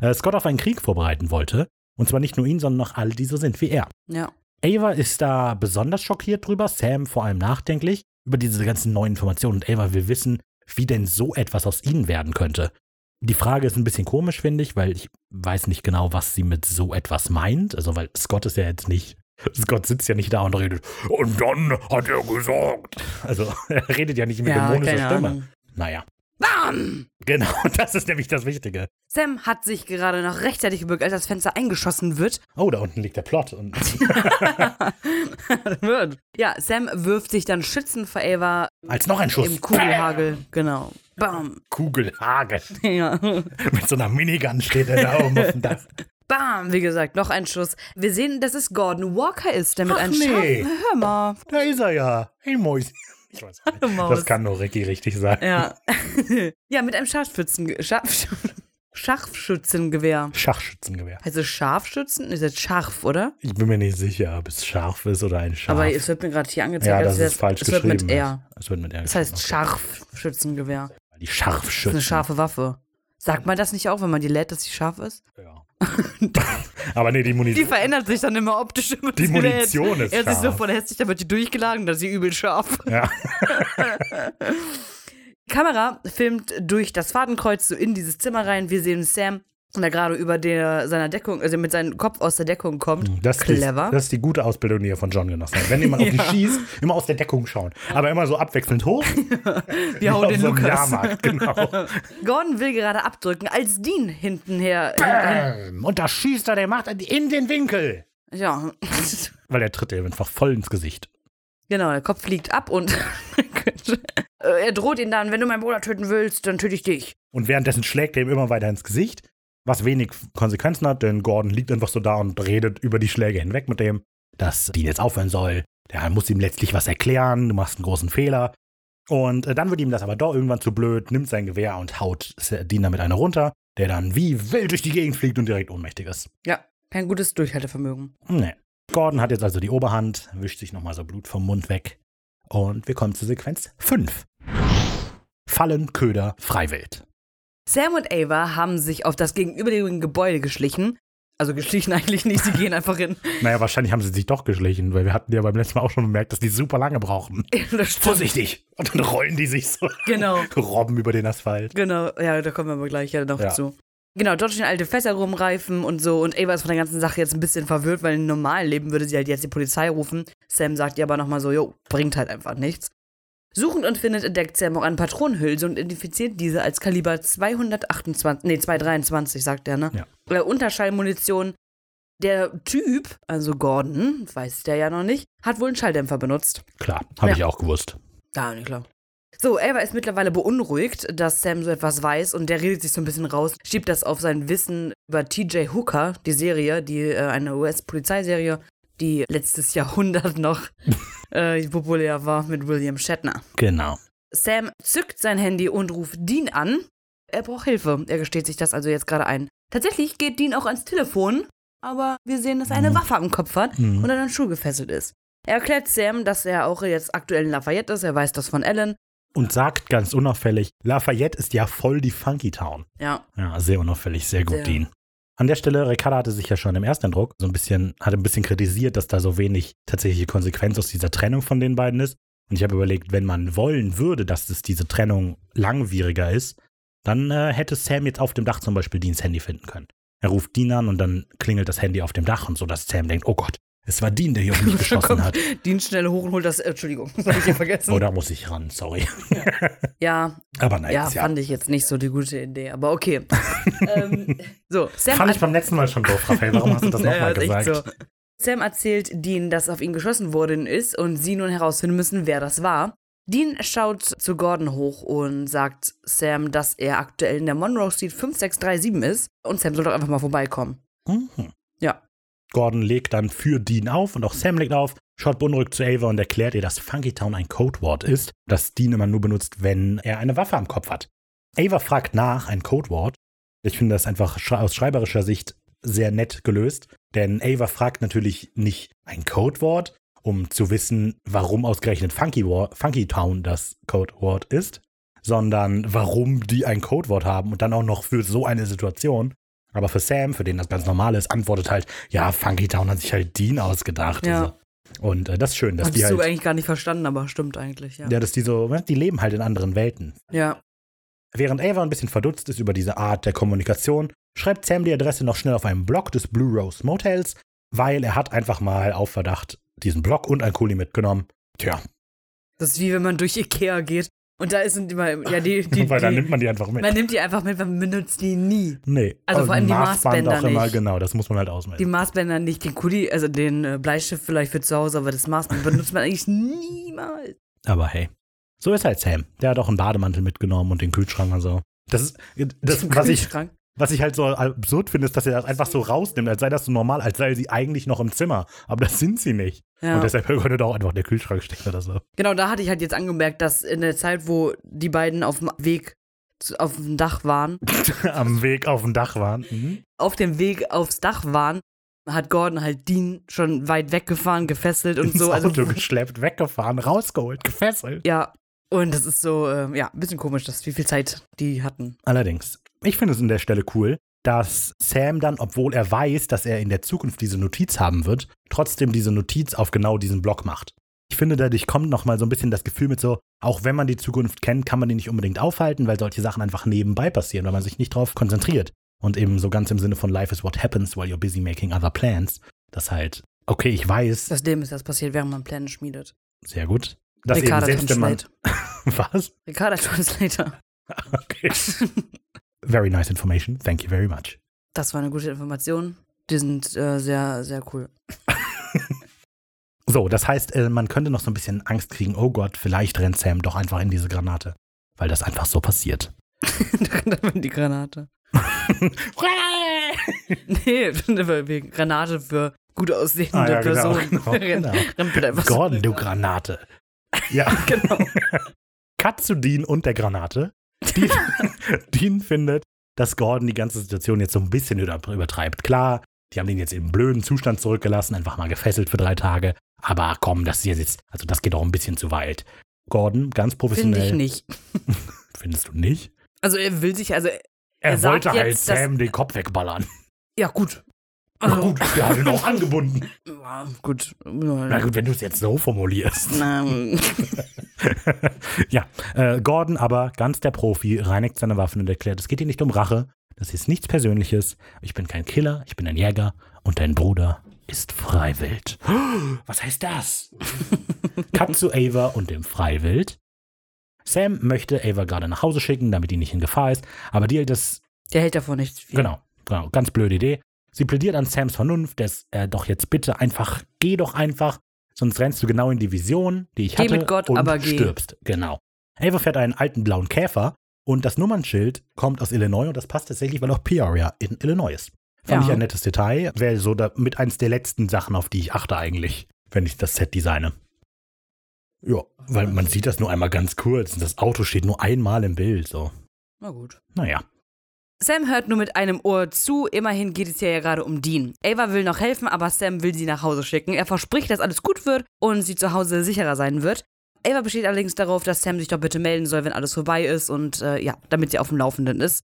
Äh, Scott auf einen Krieg vorbereiten wollte. Und zwar nicht nur ihn, sondern auch all die so sind wie er. Ja. Ava ist da besonders schockiert drüber, Sam vor allem nachdenklich über diese ganzen neuen Informationen. Und Ava will wissen, wie denn so etwas aus ihnen werden könnte. Die Frage ist ein bisschen komisch, finde ich, weil ich weiß nicht genau, was sie mit so etwas meint. Also, weil Scott ist ja jetzt nicht Gott sitzt ja nicht da und redet. Und dann hat er gesagt. Also, er redet ja nicht mit ja, dämonischer Stimme. Ahnung. Naja. Bam! Genau, das ist nämlich das Wichtige. Sam hat sich gerade noch rechtzeitig gebückt, als das Fenster eingeschossen wird. Oh, da unten liegt der Plot. Und ja, Sam wirft sich dann schützend vor Ava. Als noch ein Schuss. Im Kugelhagel, genau. Bam. Kugelhagel. Ja. Mit so einer Minigun steht er da oben auf dem Dach. Bam, wie gesagt, noch ein Schuss. Wir sehen, dass es Gordon Walker ist, der mit Ach einem nee. Hör mal. Da ist er ja. Hey, Mäuschen. Ich weiß nicht. Das kann nur Ricky richtig sagen. Ja. ja, mit einem Scharfschützen Scharf Scharfschützengewehr. Schachschützengewehr. Also Scharfschützen? Ist jetzt scharf, oder? Ich bin mir nicht sicher, ob es scharf ist oder ein Scharf. Aber es wird mir gerade hier angezeigt, ja, das ist falsch es geschrieben. Wird mit R. Es wird mit R. Das heißt Scharfschützengewehr. Die Scharfschützen. Das ist eine scharfe Waffe. Sagt man das nicht auch, wenn man die lädt, dass sie scharf ist? Ja. Aber nee, die Munition. Die verändert sich dann immer optisch. Immer die Munition ist scharf. Er ist so voll hässlich, dann wird die durchgeladen, dann ist sie übel scharf. Ja. Kamera filmt durch das Fadenkreuz so in dieses Zimmer rein. Wir sehen Sam und er gerade über der, seiner Deckung, also mit seinem Kopf aus der Deckung kommt. Das Clever. Ist, das ist die gute Ausbildung, die er von John genossen hat. Wenn jemand auf ihn schießt, immer aus der Deckung schauen. Aber immer so abwechselnd hoch. Wir hauen den so Lukas. Genau. Gordon will gerade abdrücken, als Dean hintenher. Bam! Und da schießt er, der macht in den Winkel. Ja. Weil er tritt ihm einfach voll ins Gesicht. Genau, der Kopf fliegt ab und er droht ihn dann, wenn du meinen Bruder töten willst, dann töte ich dich. Und währenddessen schlägt er ihm immer weiter ins Gesicht was wenig Konsequenzen hat, denn Gordon liegt einfach so da und redet über die Schläge hinweg mit dem, dass Dean jetzt aufhören soll. Der muss ihm letztlich was erklären, du machst einen großen Fehler. Und äh, dann wird ihm das aber doch irgendwann zu blöd, nimmt sein Gewehr und haut Dean damit einer runter, der dann wie wild durch die Gegend fliegt und direkt ohnmächtig ist. Ja, kein gutes Durchhaltevermögen. Nee. Gordon hat jetzt also die Oberhand, wischt sich nochmal so Blut vom Mund weg Und wir kommen zu Sequenz 5. Fallen, Köder, Freiwild. Sam und Ava haben sich auf das gegenüberliegende Gebäude geschlichen. Also geschlichen eigentlich nicht, sie gehen einfach hin. Naja, wahrscheinlich haben sie sich doch geschlichen, weil wir hatten ja beim letzten Mal auch schon bemerkt, dass die super lange brauchen. Vorsichtig! Und dann rollen die sich so, Genau, robben über den Asphalt. genau. Ja, da kommen wir aber gleich ja noch Ja. zu. Genau, dort stehen alte Fässer rumreifen und so. Und Ava ist von der ganzen Sache jetzt ein bisschen verwirrt, weil im normalen Leben würde sie halt jetzt die Polizei rufen. Sam sagt ihr aber nochmal so, jo, bringt halt einfach nichts. Suchend und findet entdeckt Sam auch eine Patronenhülse und identifiziert diese als Kaliber 228, nee, 223, sagt er, ne? Ja. Äh, Unterschallmunition. Der Typ, also Gordon, weiß der ja noch nicht, hat wohl einen Schalldämpfer benutzt. Klar, habe Ja. ich auch gewusst. Ja, nicht klar. So, Ava ist mittlerweile beunruhigt, dass Sam so etwas weiß und der redet sich so ein bisschen raus, schiebt das auf sein Wissen über TJ Hooker, die Serie, die äh, eine US-Polizeiserie, die letztes Jahrhundert noch äh, populär war mit William Shatner. Genau. Sam zückt sein Handy und ruft Dean an. Er braucht Hilfe. Er gesteht sich das also jetzt gerade ein. Tatsächlich geht Dean auch ans Telefon, aber wir sehen, dass er eine Mhm. Waffe am Kopf hat Mhm. und an einen Stuhl gefesselt ist. Er erklärt Sam, dass er auch jetzt aktuell in Lafayette ist. Er weiß das von Ellen. Und sagt ganz unauffällig, Lafayette ist ja voll die Funky Town. Ja, Ja, sehr unauffällig, sehr gut, Sehr. Dean. An der Stelle, Ricarda hatte sich ja schon im Ersteindruck so ein bisschen, hatte ein bisschen kritisiert, dass da so wenig tatsächliche Konsequenz aus dieser Trennung von den beiden ist. Und ich habe überlegt, wenn man wollen würde, dass es diese Trennung langwieriger ist, dann äh, hätte Sam jetzt auf dem Dach zum Beispiel Deans Handy finden können. Er ruft Dean an und dann klingelt das Handy auf dem Dach und so, dass Sam denkt, oh Gott, es war Dean, der hier auf mich geschossen hat. Dean schnell hoch und holt das. Äh, Entschuldigung, das habe ich hier vergessen. Oh, da muss ich ran, sorry. Ja, Aber nein, ja, ja, fand ich jetzt nicht so die gute Idee, aber okay. ähm, so, Sam fand ich beim letzten Mal schon doof, Raphael. Warum hast du das Ja, nochmal gesagt? so. Sam erzählt Dean, dass auf ihn geschossen worden ist und sie nun herausfinden müssen, wer das war. Dean schaut zu Gordon hoch und sagt Sam, dass er aktuell in der Monroe Street 5637 ist und Sam soll doch einfach mal vorbeikommen. Mhm. Ja. Gordon legt dann für Dean auf und auch Sam legt auf, schaut beunruhigt zu Ava und erklärt ihr, dass Funky Town ein Codewort ist, das Dean immer nur benutzt, wenn er eine Waffe am Kopf hat. Ava fragt nach, ein Codewort. Ich finde das einfach aus schreiberischer Sicht sehr nett gelöst, denn Ava fragt natürlich nicht ein Codewort, um zu wissen, warum ausgerechnet Funky, War Funky Town das Codewort ist, sondern warum die ein Codewort haben und dann auch noch für so eine Situation. Aber für Sam, für den das ganz normal ist, antwortet halt, ja, Funky Town hat sich halt Dean ausgedacht. Ja. Also. Und äh, das ist schön, dass die Hattest du halt, eigentlich gar nicht verstanden, aber stimmt eigentlich, ja. ja, dass die so, die leben halt in anderen Welten. Ja, Während Ava ein bisschen verdutzt ist über diese Art der Kommunikation, schreibt Sam die Adresse noch schnell auf einem Blog des Blue Rose Motels, weil er hat einfach mal auf Verdacht diesen Blog und ein Kuli mitgenommen. Tja, das ist wie wenn man durch Ikea geht und da sind immer, ja, die, die, weil dann die nimmt man die einfach mit. man nimmt die einfach mit, man benutzt die nie. nee, Also vor allem die Maßbänder auch immer, nicht. genau, das muss man halt Die ausmessen. Maßbänder nicht, den Kuli, also den äh, Bleistift vielleicht für zu Hause, aber das Maßband benutzt man eigentlich niemals. Aber hey, so ist halt Sam. Der hat auch einen Bademantel mitgenommen und den Kühlschrank und so. Das ist, das, was ich, Kühlschrank. Was ich halt so absurd finde, ist, dass er das einfach so rausnimmt, als sei das so normal, als sei sie eigentlich noch im Zimmer. Aber das sind sie nicht. Ja. Und deshalb könnte da auch einfach der Kühlschrank stehen oder so. Genau, da hatte ich halt jetzt angemerkt, dass in der Zeit, wo die beiden auf dem Weg auf dem Dach waren, Am Weg auf dem Dach waren. Mhm. auf dem Weg aufs Dach waren, hat Gordon halt Dean schon weit weggefahren, gefesselt und Ins so. Also, Auto geschleppt, weggefahren, rausgeholt, gefesselt. ja, und das ist so, ähm, ja, ein bisschen komisch, dass wie viel Zeit die hatten. Allerdings, ich finde es an der Stelle cool, dass Sam dann, obwohl er weiß, dass er in der Zukunft diese Notiz haben wird, trotzdem diese Notiz auf genau diesen Block macht. Ich finde, dadurch kommt nochmal so ein bisschen das Gefühl mit so, auch wenn man die Zukunft kennt, kann man die nicht unbedingt aufhalten, weil solche Sachen einfach nebenbei passieren, weil man sich nicht drauf konzentriert. Und eben so ganz im Sinne von Life is what happens while you're busy making other plans. Das halt, okay, ich weiß, Das Leben ist das passiert, während man Pläne schmiedet. sehr gut. Eben Ricarda selbst wenn man. Was? Ricarda Translator. Okay. Very nice information. Thank you very much. Das war eine gute Information. Die sind äh, sehr, sehr cool. So, das heißt, äh, man könnte noch so ein bisschen Angst kriegen, oh Gott, vielleicht rennt Sam doch einfach in diese Granate. Weil das einfach so passiert. da war die Granate. Nee, wegen Granate für gut aussehende Ah, ja, genau, Personen. genau, genau. So. Gordon, du Granate. Ja, Genau. Cut zu Dean und der Granate. Dean, Dean findet, dass Gordon die ganze Situation jetzt so ein bisschen über- übertreibt. Klar, die haben ihn jetzt im blöden Zustand zurückgelassen, einfach mal gefesselt für drei Tage. Aber komm, das ist jetzt, also das geht auch ein bisschen zu weit. Gordon, ganz Finde professionell. ich nicht. Findest du nicht? Also er will sich, also Er, Er wollte halt jetzt, Sam den Kopf wegballern. ja gut. Na Also, gut, der hat ihn auch angebunden. Ja, gut. Na gut, wenn du es jetzt so formulierst. Na, ja, äh, Gordon aber, ganz der Profi, reinigt seine Waffen und erklärt, es geht hier nicht um Rache, das ist nichts Persönliches, ich bin kein Killer, ich bin ein Jäger und dein Bruder ist Freiwild. Was heißt das? Cut zu Ava und dem Freiwild. Sam möchte Ava gerade nach Hause schicken, damit die nicht in Gefahr ist, aber die hält das der hält davon nicht viel. Genau, genau, ganz blöde Idee. Sie plädiert an Sams Vernunft, dass er doch jetzt bitte einfach, geh doch einfach, sonst rennst du genau in die Vision, die ich Geh hatte, mit Gott, und aber geh. stirbst. Genau. Ava fährt einen alten blauen Käfer und das Nummernschild kommt aus Illinois und das passt tatsächlich, weil auch Peoria in Illinois ist. Fand Ja. ich ein nettes Detail. Wäre so da, mit eins der letzten Sachen, auf die ich achte eigentlich, wenn ich das Set designe. Ja, weil man sieht das nur einmal ganz kurz und das Auto steht nur einmal im Bild, so. Na gut. Naja. Sam hört nur mit einem Ohr zu, immerhin geht es ja, ja gerade um Dean. Ava will noch helfen, aber Sam will sie nach Hause schicken. Er verspricht, dass alles gut wird und sie zu Hause sicherer sein wird. Ava besteht allerdings darauf, dass Sam sich doch bitte melden soll, wenn alles vorbei ist und äh, ja, damit sie auf dem Laufenden ist.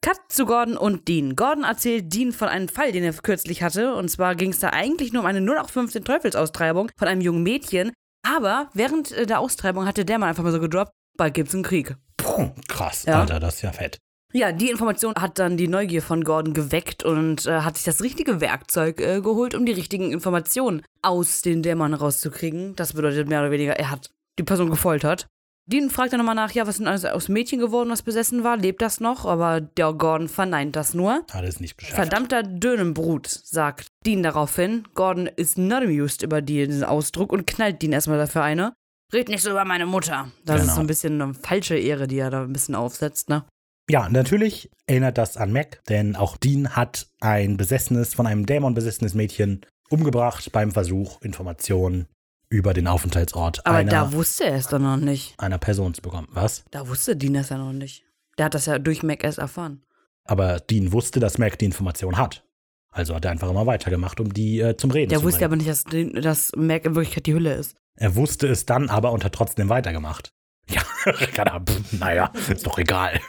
Cut zu Gordon und Dean. Gordon erzählt Dean von einem Fall, den er kürzlich hatte. Und zwar ging es da eigentlich nur um eine 0815 Teufelsaustreibung von einem jungen Mädchen. Aber während äh, der Austreibung hatte der Mann einfach mal so gedroppt, bald gibt's einen Krieg. Puh, krass, Ja. Alter, das ist ja fett. Ja, die Information hat dann die Neugier von Gordon geweckt und äh, hat sich das richtige Werkzeug äh, geholt, um die richtigen Informationen aus den Dämon rauszukriegen. Das bedeutet mehr oder weniger, er hat die Person gefoltert. Dean fragt dann nochmal nach, ja, was ist denn alles aus Mädchen geworden, was besessen war? Lebt das noch? Aber der Gordon verneint das nur. Alles nicht beschafft. Verdammter Dönenbrut, sagt Dean daraufhin. Gordon ist not amused über die- diesen Ausdruck und knallt Dean erstmal dafür eine. Red nicht so über meine Mutter. Das Genau. ist so ein bisschen eine falsche Ehre, die er da ein bisschen aufsetzt, ne? Ja, natürlich erinnert das an Mac, denn auch Dean hat ein besessenes, von einem Dämon besessenes Mädchen umgebracht beim Versuch, Informationen über den Aufenthaltsort Aber einer, da wusste er es doch noch nicht. einer Person zu bekommen. Was? Da wusste Dean das ja noch nicht. Der hat das ja durch Mac erst erfahren. Aber Dean wusste, dass Mac die Information hat. Also hat er einfach immer weitergemacht, um die äh, zum Reden Der zu wusste bringen. aber nicht, dass, Dean- dass Mac in Wirklichkeit die Hülle ist. Er wusste es dann aber und hat trotzdem weitergemacht. Ja, naja, ist doch egal.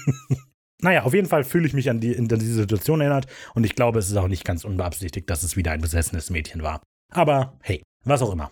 naja, auf jeden Fall fühle ich mich an, die, an diese Situation erinnert und ich glaube, es ist auch nicht ganz unbeabsichtigt, dass es wieder ein besessenes Mädchen war. Aber hey, was auch immer.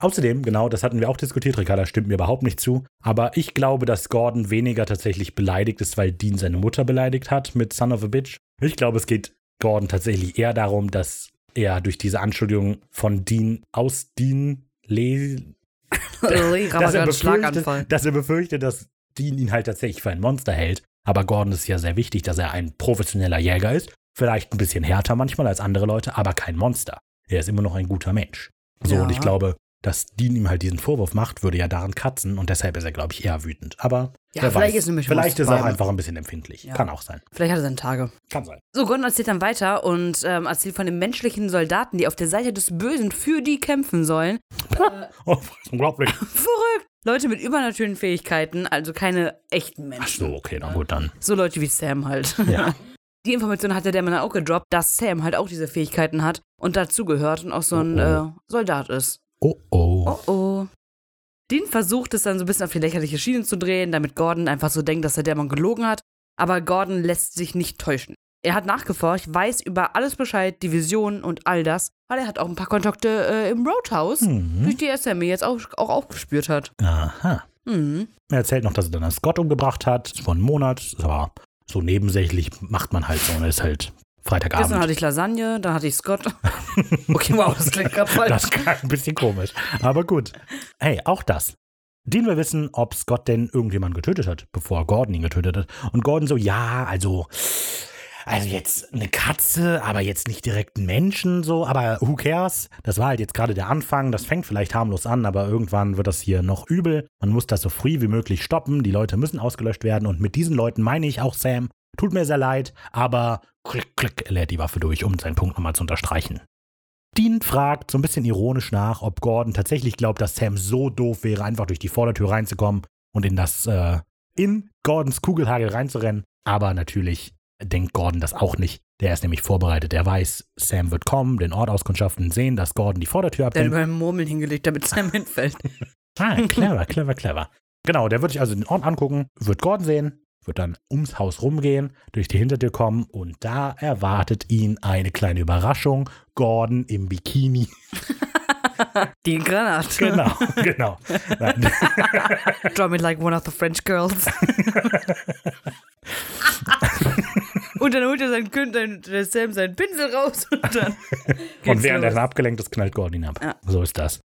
Außerdem, genau, das hatten wir auch diskutiert, Ricarda stimmt mir überhaupt nicht zu, aber ich glaube, dass Gordon weniger tatsächlich beleidigt ist, weil Dean seine Mutter beleidigt hat mit Son of a Bitch. Ich glaube, es geht Gordon tatsächlich eher darum, dass er durch diese Anschuldigung von Dean aus Dean le Ui, dass er, befürchtet, dass er befürchtet, dass Dean ihn halt tatsächlich für ein Monster hält. Aber Gordon ist ja sehr wichtig, dass er ein professioneller Jäger ist. Vielleicht ein bisschen härter manchmal als andere Leute, aber kein Monster. Er ist immer noch ein guter Mensch. So, Ja. und ich glaube, dass Dean ihm halt diesen Vorwurf macht, würde ja daran kratzen und deshalb ist er, glaube ich, eher wütend. Aber Ja, wer vielleicht weiß. ist Vielleicht ist er einfach ein bisschen empfindlich. Ja. Kann auch sein. Vielleicht hat er seine Tage. Kann sein. So, Gordon erzählt dann weiter und ähm, erzählt von den menschlichen Soldaten, die auf der Seite des Bösen für die kämpfen sollen. Oh, das ist unglaublich. Verrückt! Leute mit übernatürlichen Fähigkeiten, also keine echten Ach Menschen. so, okay, na gut, dann. So Leute wie Sam halt. Ja. Die Information hat der Mann auch gedroppt, dass Sam halt auch diese Fähigkeiten hat und dazugehört und auch so ein Oh, Äh, Soldat ist. Oh, oh. Oh oh. Dean versucht es dann so ein bisschen auf die lächerliche Schiene zu drehen, damit Gordon einfach so denkt, dass der Dämon gelogen hat. Aber Gordon lässt sich nicht täuschen. Er hat nachgeforscht, weiß über alles Bescheid, die Visionen und all das, weil er hat auch ein paar Kontakte äh, im Roadhouse, Mhm. durch die er Sammy jetzt auch, auch aufgespürt hat. Aha. Mhm. Er erzählt noch, dass er dann einen Scott umgebracht hat, vor einem Monat. Aber so nebensächlich macht man halt so. Und ist halt Gestern Freitagabend. hatte ich Lasagne, dann hatte ich Scott. Okay, wow, das klingt gerade falsch. Das klang ein bisschen komisch. Aber gut. Hey, auch das. Dean will wissen, ob Scott denn irgendjemanden getötet hat, bevor Gordon ihn getötet hat. Und Gordon so, ja, also, also jetzt eine Katze, aber jetzt nicht direkt einen Menschen, so, aber who cares? Das war halt jetzt gerade der Anfang, das fängt vielleicht harmlos an, aber irgendwann wird das hier noch übel. Man muss das so früh wie möglich stoppen, die Leute müssen ausgelöscht werden und mit diesen Leuten meine ich auch Sam. Tut mir sehr leid, aber klick, klick, er lädt die Waffe durch, um seinen Punkt nochmal zu unterstreichen. Dean fragt so ein bisschen ironisch nach, ob Gordon tatsächlich glaubt, dass Sam so doof wäre, einfach durch die Vordertür reinzukommen und in das, äh, in Gordons Kugelhagel reinzurennen. Aber natürlich denkt Gordon das auch nicht. Der ist nämlich vorbereitet. Er weiß, Sam wird kommen, den Ort auskundschaften, sehen, dass Gordon die Vordertür Der hat einen Murmeln hingelegt, damit Sam hinfällt. Ah, clever, clever, clever. Genau, der wird sich also den Ort angucken, wird Gordon sehen, wird dann ums Haus rumgehen, durch die Hintertür kommen und da erwartet ihn eine kleine Überraschung. Gordon im Bikini. Die Granate. Genau, genau. Draw me like one of the French girls. und dann holt er seinen, Kün- sein- der Sam seinen Pinsel raus und dann. Und während er los. dann abgelenkt ist, knallt Gordon ihn ab. Ja. So ist das.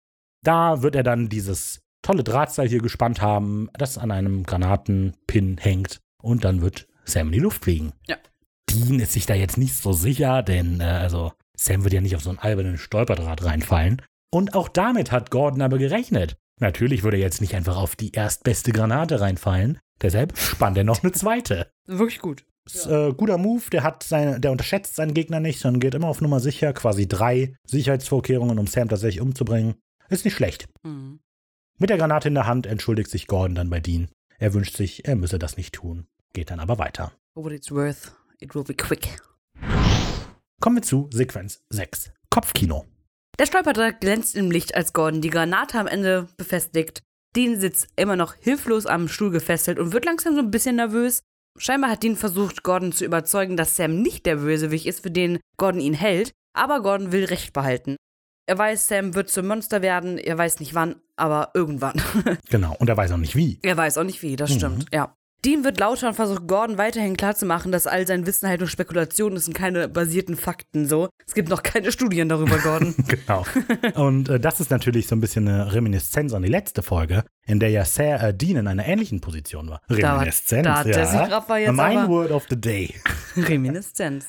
Da wird er dann dieses tolle Drahtseil hier gespannt haben, das an einem Granatenpin hängt. Und dann wird Sam in die Luft fliegen. Ja. Dean ist sich da jetzt nicht so sicher, denn äh, also Sam wird ja nicht auf so einen albernen Stolperdraht reinfallen. Und auch damit hat Gordon aber gerechnet. Natürlich würde er jetzt nicht einfach auf die erstbeste Granate reinfallen. Deshalb spannt er noch eine zweite. Wirklich gut. Ist, äh, guter Move, der hat seine, der unterschätzt seinen Gegner nicht, sondern geht immer auf Nummer sicher, quasi drei Sicherheitsvorkehrungen, um Sam tatsächlich umzubringen. Ist nicht schlecht. Mhm. Mit der Granate in der Hand entschuldigt sich Gordon dann bei Dean. Er wünscht sich, er müsse das nicht tun. Geht dann aber weiter. For what it's worth, it will be quick. Kommen wir zu Sequenz 6. Kopfkino. Der Stolperdraht glänzt im Licht, als Gordon die Granate am Ende befestigt. Dean sitzt immer noch hilflos am Stuhl gefesselt und wird langsam so ein bisschen nervös. Scheinbar hat Dean versucht, Gordon zu überzeugen, dass Sam nicht der Bösewicht ist, für den Gordon ihn hält, aber Gordon will Recht behalten. Er weiß, Sam wird zum Monster werden, er weiß nicht wann, aber irgendwann. Genau, und er weiß auch nicht wie. er weiß auch nicht wie, das Mhm. stimmt, ja. Dean wird lauter und versucht Gordon weiterhin klarzumachen, dass all sein Wissen halt nur Spekulation ist und keine basierten Fakten so. Es gibt noch keine Studien darüber, Gordon. Genau. Und äh, das ist natürlich so ein bisschen eine Reminiszenz an die letzte Folge, in der ja Sarah äh, Dean in einer ähnlichen Position war. Reminiszenz, da der ja. mein aber- Word of the Day. Reminiszenz.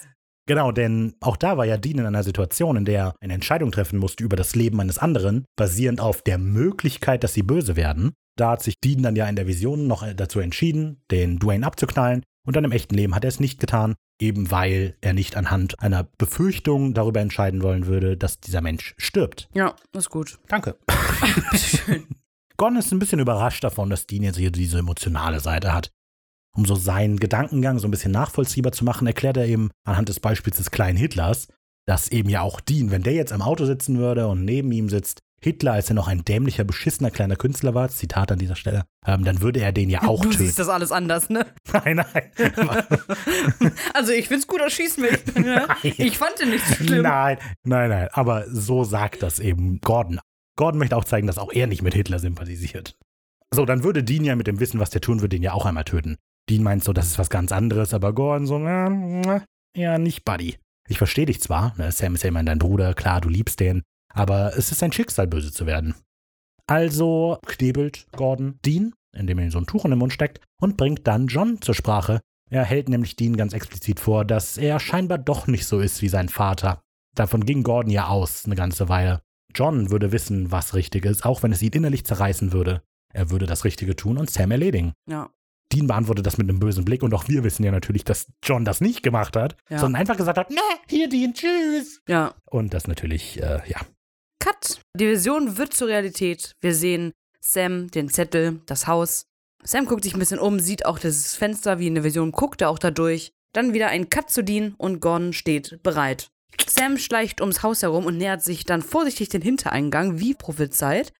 Genau, denn auch da war ja Dean in einer Situation, in der er eine Entscheidung treffen musste über das Leben eines anderen, basierend auf der Möglichkeit, dass sie böse werden. Da hat sich Dean dann ja in der Vision noch äh, dazu entschieden, den Dwayne abzuknallen. Und dann im echten Leben hat er es nicht getan, eben weil er nicht anhand einer Befürchtung darüber entscheiden wollen würde, dass dieser Mensch stirbt. Ja, ist gut. Danke. Gon ist ein bisschen überrascht davon, dass Dean jetzt hier diese emotionale Seite hat. Um so seinen Gedankengang so ein bisschen nachvollziehbar zu machen, erklärt er eben anhand des Beispiels des kleinen Hitlers, dass eben ja auch Dean, wenn der jetzt im Auto sitzen würde und neben ihm sitzt, Hitler, als er noch ein dämlicher, beschissener kleiner Künstler war, Zitat an dieser Stelle, ähm, dann würde er den ja auch du töten. siehst das alles anders, ne? Nein, nein. Also ich find's gut, schieß mich. Ne? Ich fand den nicht so schlimm. Nein, nein, nein. Aber so sagt das eben Gordon. Gordon möchte auch zeigen, dass auch er nicht mit Hitler sympathisiert. So, dann würde Dean ja mit dem Wissen, was der tun würde, den ja auch einmal töten. Dean meint so, das ist was ganz anderes, aber Gordon so, na, ja, nicht Buddy. Ich verstehe dich zwar, ne, Sam ist ja immerhin dein Bruder, klar, du liebst den, aber es ist sein Schicksal, böse zu werden. Also knebelt Gordon Dean, indem er ihm so ein Tuch in den Mund steckt, und bringt dann John zur Sprache. Er hält nämlich Dean ganz explizit vor, dass er scheinbar doch nicht so ist wie sein Vater. Davon ging Gordon ja aus, eine ganze Weile. John würde wissen, was richtig ist, auch wenn es ihn innerlich zerreißen würde. Er würde das Richtige tun und Sam erledigen. Ja. Dean beantwortet das mit einem bösen Blick und auch wir wissen ja natürlich, dass John das nicht gemacht hat, Ja. sondern einfach gesagt hat, ne, hier Dean, tschüss. Ja. Und das natürlich, äh, ja, Cut. Die Vision wird zur Realität. Wir sehen Sam, den Zettel, das Haus. Sam guckt sich ein bisschen um, sieht auch das Fenster, wie in der Vision, guckt er auch da durch. Dann wieder ein Cut zu Dean und Gordon steht bereit. Sam schleicht ums Haus herum und nähert sich dann vorsichtig den Hintereingang, wie prophezeit.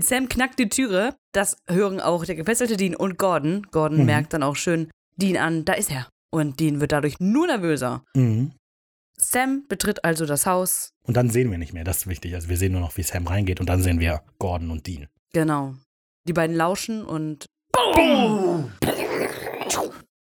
Sam knackt die Türe. Das hören auch der gefesselte Dean und Gordon. Gordon Mhm. merkt dann auch schön Dean an, da ist er. Und Dean wird dadurch nur nervöser. Mhm. Sam betritt also das Haus. Und dann sehen wir nicht mehr, das ist wichtig. Also wir sehen nur noch, wie Sam reingeht und dann sehen wir Gordon und Dean. Genau. Die beiden lauschen und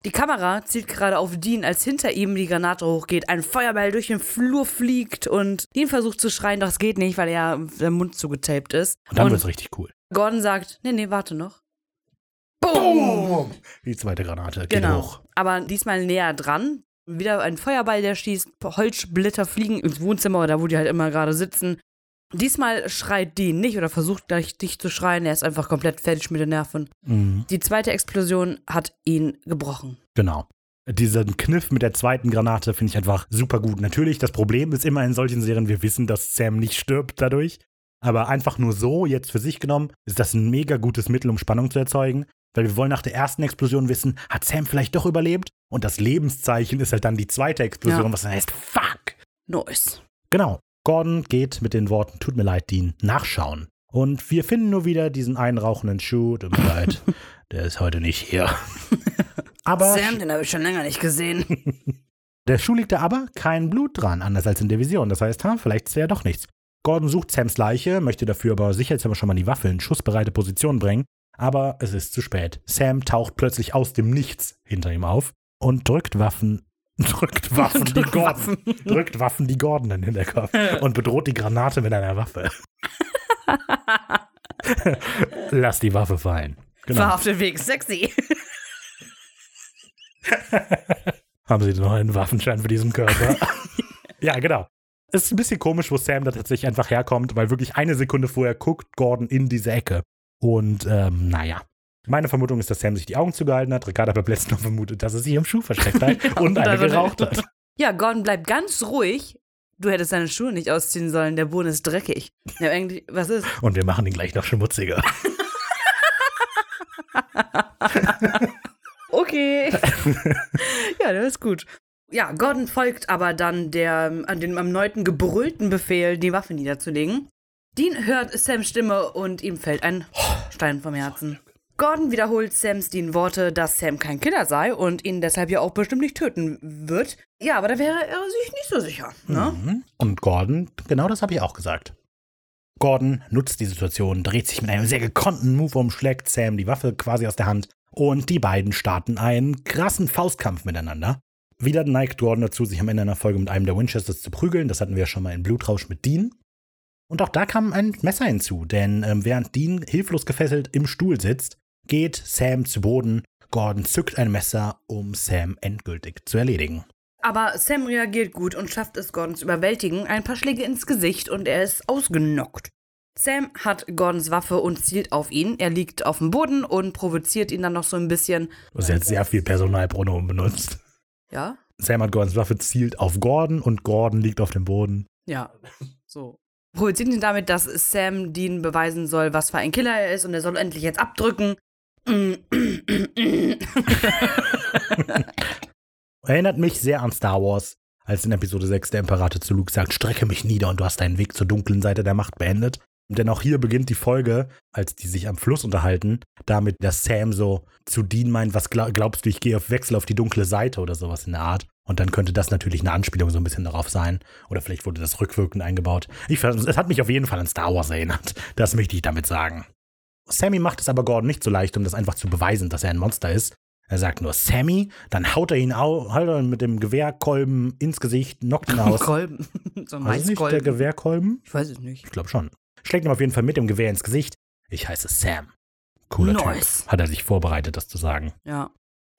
die Kamera zielt gerade auf Dean, als hinter ihm die Granate hochgeht, ein Feuerball durch den Flur fliegt und Dean versucht zu schreien, doch es geht nicht, weil er der Mund zugetaped ist. Und dann und wird's richtig cool. Gordon sagt, nee, nee, warte noch. Boom! Die zweite Granate geht Genau. hoch. Aber diesmal näher dran. Wieder ein Feuerball, der schießt, Holzsplitter fliegen ins Wohnzimmer oder wo die halt immer gerade sitzen. Diesmal schreit Dean nicht oder versucht gleich dich zu schreien, er ist einfach komplett fertig mit den Nerven. Mhm. Die zweite Explosion hat ihn gebrochen. Genau. Diesen Kniff mit der zweiten Granate finde ich einfach super gut. Natürlich, das Problem ist immer in solchen Serien, wir wissen, dass Sam nicht stirbt dadurch. Aber einfach nur so, jetzt für sich genommen, ist das ein mega gutes Mittel, um Spannung zu erzeugen. Weil wir wollen nach der ersten Explosion wissen, hat Sam vielleicht doch überlebt? Und das Lebenszeichen ist halt dann die zweite Explosion, Ja. was dann heißt, fuck! Nice. Genau. Gordon geht mit den Worten, tut mir leid, Dean, nachschauen. Und wir finden nur wieder diesen einen rauchenden Schuh, tut mir leid, der ist heute nicht hier. Aber Sam, den habe ich schon länger nicht gesehen. der Schuh liegt da aber kein Blut dran, anders als in der Vision. Das heißt, ha, vielleicht ist er ja doch nichts. Gordon sucht Sams Leiche, möchte dafür aber sicherheitshalber schon mal die Waffe in schussbereite Position bringen. Aber es ist zu spät. Sam taucht plötzlich aus dem Nichts hinter ihm auf und drückt Waffen, drückt Waffen, die Gordon, Waffen. drückt Waffen die Gordon in den Hinterkopf und bedroht die Granate mit einer Waffe. Lass die Waffe fallen. Genau. War auf dem Weg sexy. Haben Sie noch einen Waffenschein für diesen Körper? ja, genau. Es ist ein bisschen komisch, wo Sam da tatsächlich einfach herkommt, weil wirklich eine Sekunde vorher guckt Gordon in diese Ecke. Und ähm, naja. Meine Vermutung ist, dass Sam sich die Augen zugehalten hat. Ricardo hat beim letzten Mal vermutet, dass er sich im Schuh versteckt hat und eine darin- geraucht hat. Ja, Gordon bleibt ganz ruhig. Du hättest deine Schuhe nicht ausziehen sollen, der Boden ist dreckig. Ja, eigentlich, was ist? Und wir machen ihn gleich noch schmutziger. Okay. ja, der ist gut. Ja, Gordon folgt aber dann der, an dem erneuten gebrüllten Befehl, die Waffe niederzulegen. Dean hört Sams Stimme und ihm fällt ein Stein vom Herzen. Gordon wiederholt Sams Dean Worte, dass Sam kein Killer sei und ihn deshalb ja auch bestimmt nicht töten wird. Ja, aber da wäre er sich nicht so sicher. Ne? Mhm. Und Gordon, genau das habe ich auch gesagt. Gordon nutzt die Situation, dreht sich mit einem sehr gekonnten Move um, schlägt Sam die Waffe quasi aus der Hand und die beiden starten einen krassen Faustkampf miteinander. Wieder neigt Gordon dazu, sich am Ende einer Folge mit einem der Winchesters zu prügeln. Das hatten wir schon mal in Blutrausch mit Dean. Und auch da kam ein Messer hinzu, denn ähm, während Dean hilflos gefesselt im Stuhl sitzt, geht Sam zu Boden. Gordon zückt ein Messer, um Sam endgültig zu erledigen. Aber Sam reagiert gut und schafft es, Gordon zu überwältigen. Ein paar Schläge ins Gesicht und er ist ausgenockt. Sam hat Gordons Waffe und zielt auf ihn. Er liegt auf dem Boden und provoziert ihn dann noch so ein bisschen. Du hast jetzt sehr viel Personalpronomen benutzt. Ja? Sam hat Gordons Waffe zielt auf Gordon und Gordon liegt auf dem Boden. Ja. So. Provoziert ihn damit, dass Sam Dean beweisen soll, was für ein Killer er ist und er soll endlich jetzt abdrücken. Erinnert mich sehr an Star Wars, als in Episode 6 der Imperator zu Luke sagt, strecke mich nieder und du hast deinen Weg zur dunklen Seite der Macht beendet. Denn auch hier beginnt die Folge, als die sich am Fluss unterhalten, damit, dass Sam so zu Dean meint, was glaub, glaubst du, ich gehe auf Wechsel auf die dunkle Seite oder sowas in der Art. Und dann könnte das natürlich eine Anspielung so ein bisschen darauf sein. Oder vielleicht wurde das rückwirkend eingebaut. Ich, es hat mich auf jeden Fall an Star Wars erinnert. Das möchte ich damit sagen. Sammy macht es aber Gordon nicht so leicht, um das einfach zu beweisen, dass er ein Monster ist. Er sagt nur Sammy, dann haut er ihn au, haut er ihn mit dem Gewehrkolben ins Gesicht, knockt ihn aus. Kolben. so ein das nicht der. Gewehrkolben? Ich weiß es nicht. Ich glaube schon. Schlägt ihm auf jeden Fall mit dem Gewehr ins Gesicht. Ich heiße Sam. Cooler Nice. Typ. Hat er sich vorbereitet, das zu sagen. Ja.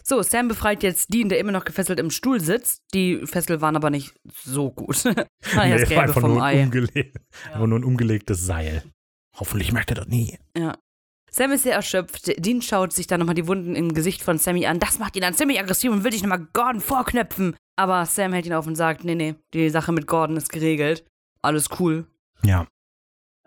So, Sam befreit jetzt Dean, der immer noch gefesselt im Stuhl sitzt. Die Fessel waren aber nicht so gut. War ja das es war Gelbe einfach vom nur, ein Ei. umgele einfach nur ein umgelegtes Seil. Hoffentlich merkt er das nie. Ja. Sam ist sehr erschöpft. Dean schaut sich dann nochmal die Wunden im Gesicht von Sammy an. Das macht ihn dann ziemlich aggressiv und will sich nochmal Gordon vorknöpfen. Aber Sam hält ihn auf und sagt, nee, nee, die Sache mit Gordon ist geregelt. Alles cool. Ja.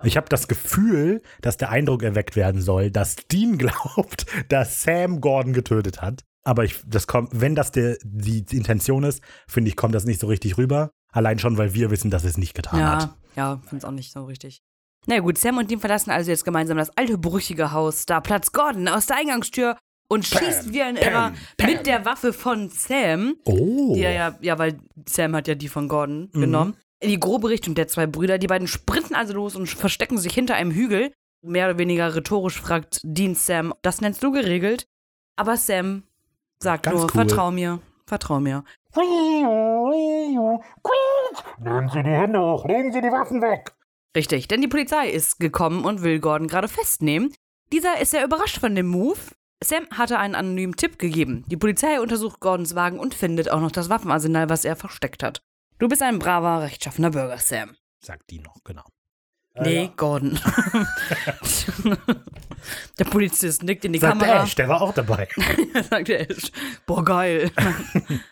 Ich habe das Gefühl, dass der Eindruck erweckt werden soll, dass Dean glaubt, dass Sam Gordon getötet hat. Aber ich, das kommt, wenn das der, die, Intention ist, finde ich, kommt das nicht so richtig rüber. Allein schon, weil wir wissen, dass es nicht getan hat. Ja, ja, find's auch nicht so richtig. Na gut, Sam und Dean verlassen also jetzt gemeinsam das alte, brüchige Haus. Da platzt Gordon aus der Eingangstür und schießt wie ein Irrer mit der Waffe von Sam. Oh. Die er ja, ja, weil Sam hat ja die von Gordon genommen. In die grobe Richtung der zwei Brüder. Die beiden sprinten also los und verstecken sich hinter einem Hügel. Mehr oder weniger rhetorisch fragt Dean Sam, das nennst du geregelt? Aber Sam sagt Ganz nur, cool. vertrau mir, vertrau mir. Nehmen Sie die Hände hoch, legen Sie die Waffen weg. Richtig, denn die Polizei ist gekommen und will Gordon gerade festnehmen. Dieser ist sehr überrascht von dem Move. Sam hatte einen anonymen Tipp gegeben. Die Polizei untersucht Gordons Wagen und findet auch noch das Waffenarsenal, was er versteckt hat. Du bist ein braver, rechtschaffener Bürger, Sam. Sagt die noch, genau. Nee, Gordon. der Polizist nickt in die Sagt Kamera. Ash, der war auch dabei. sagt Ash. Boah, geil.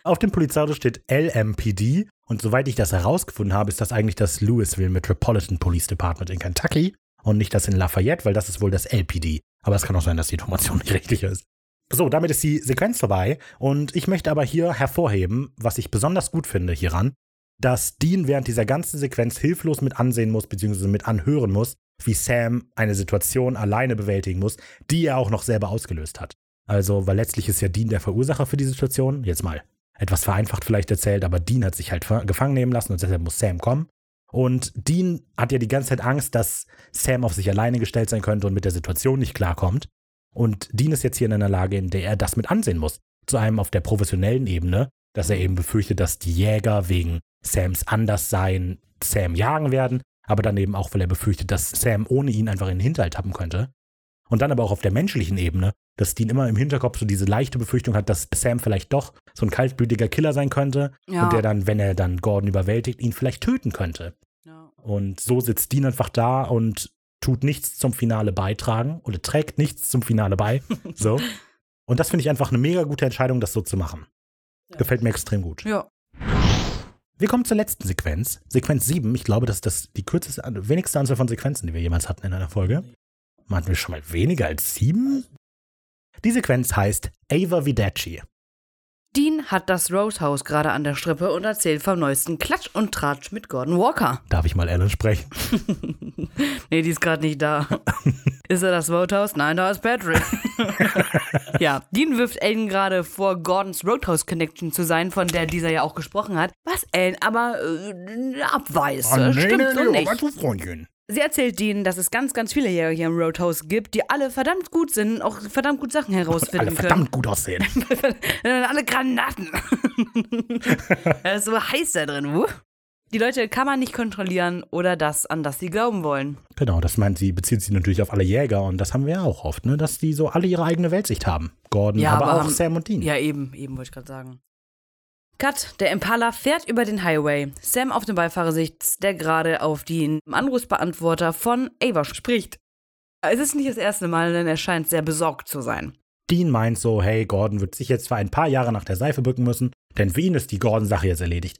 Auf dem Polizeiauto steht LMPD Und soweit ich das herausgefunden habe, ist das eigentlich das Louisville Metropolitan Police Department in Kentucky und nicht das in Lafayette, weil das ist wohl das LPD. Aber es kann auch sein, dass die Information nicht richtig ist. So, damit ist die Sequenz vorbei und ich möchte aber hier hervorheben, was ich besonders gut finde hieran, dass Dean während dieser ganzen Sequenz hilflos mit ansehen muss, beziehungsweise mit anhören muss, wie Sam eine Situation alleine bewältigen muss, die er auch noch selber ausgelöst hat. Also, weil letztlich ist ja Dean der Verursacher für die Situation. Jetzt mal etwas vereinfacht vielleicht erzählt, aber Dean hat sich halt gefangen nehmen lassen und deshalb muss Sam kommen. Und Dean hat ja die ganze Zeit Angst, dass Sam auf sich alleine gestellt sein könnte und mit der Situation nicht klarkommt. Und Dean ist jetzt hier in einer Lage, in der er das mit ansehen muss. Zu einem auf der professionellen Ebene, dass er eben befürchtet, dass die Jäger wegen Sams Anderssein Sam jagen werden, aber dann eben auch, weil er befürchtet, dass Sam ohne ihn einfach in den Hinterhalt tappen könnte. Und dann aber auch auf der menschlichen Ebene, dass Dean immer im Hinterkopf so diese leichte Befürchtung hat, dass Sam vielleicht doch so ein kaltblütiger Killer sein könnte Ja. und der dann, wenn er dann Gordon überwältigt, ihn vielleicht töten könnte. Ja. Und so sitzt Dean einfach da und tut nichts zum Finale beitragen oder trägt nichts zum Finale bei. So. Und das finde ich einfach eine mega gute Entscheidung, das so zu machen. Ja. Gefällt mir extrem gut. Ja. Wir kommen zur letzten Sequenz. Sequenz 7. Ich glaube, das ist das, die kürzeste, wenigste Anzahl von Sequenzen, die wir jemals hatten in einer Folge. Hatten wir schon mal weniger als sieben? Die Sequenz heißt Ava Vidacci. Dean hat das Roadhouse gerade an der Strippe und erzählt vom neuesten Klatsch und Tratsch mit Gordon Walker. Darf ich mal Alan sprechen? nee, die ist gerade nicht da. ist er das Roadhouse? Nein, da ist Patrick. ja, Dean wirft Aiden gerade vor, Gordons Roadhouse Connection zu sein, von der dieser ja auch gesprochen hat. Was Aiden aber äh, abweist. Ah, Stimmt so nicht. du Freundchen. Sie erzählt Dean, dass es ganz, ganz viele Jäger hier im Roadhouse gibt, die alle verdammt gut sind, auch verdammt gut Sachen Alle herausfinden können. verdammt gut aussehen. alle Granaten. Er ist so heiß da drin, wo? Die Leute kann man nicht kontrollieren oder das, an das sie glauben wollen. Genau, das meint sie, bezieht sich natürlich auf alle Jäger und das haben wir ja auch oft, ne? dass die so alle ihre eigene Weltsicht haben. Gordon, Ja, aber, aber auch haben- Sam und Dean. Ja, eben, eben wollte ich gerade sagen. Cut, der Impala fährt über den Highway. Sam auf dem Beifahrersitz, der gerade auf den Anrufsbeantworter von Ava spricht. Es ist nicht das erste Mal, denn er scheint sehr besorgt zu sein. Dean meint so, hey, Gordon wird sich jetzt für ein paar Jahre nach der Seife bücken müssen, denn für ihn ist die Gordon-Sache jetzt erledigt.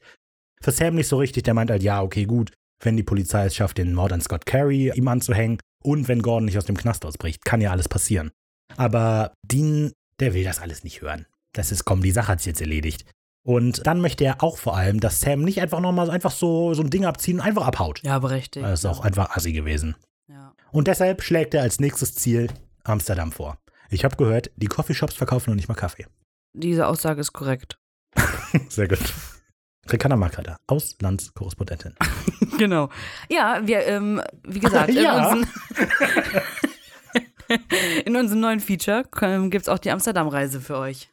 Für Sam nicht so richtig, der meint halt, ja, okay, gut, wenn die Polizei es schafft, den Mord an Scott Carey ihm anzuhängen und wenn Gordon nicht aus dem Knast ausbricht, kann ja alles passieren. Aber Dean, der will das alles nicht hören. Das ist, komm, die Sache hat sich jetzt erledigt. Und dann möchte er auch vor allem, dass Sam nicht einfach nochmal einfach so, so ein Ding abziehen und einfach abhaut. Ja, berechtigt. Das ist auch einfach assi gewesen. Ja. Und deshalb schlägt er als nächstes Ziel Amsterdam vor. Ich habe gehört, die Coffeeshops verkaufen noch nicht mal Kaffee. Diese Aussage ist korrekt. Sehr gut. Ricarda Markreiter, Auslandskorrespondentin. Genau. Ja, wir, ähm, wie gesagt, in, Ja. unseren, in unserem neuen Feature ähm, gibt es auch die Amsterdam-Reise für euch.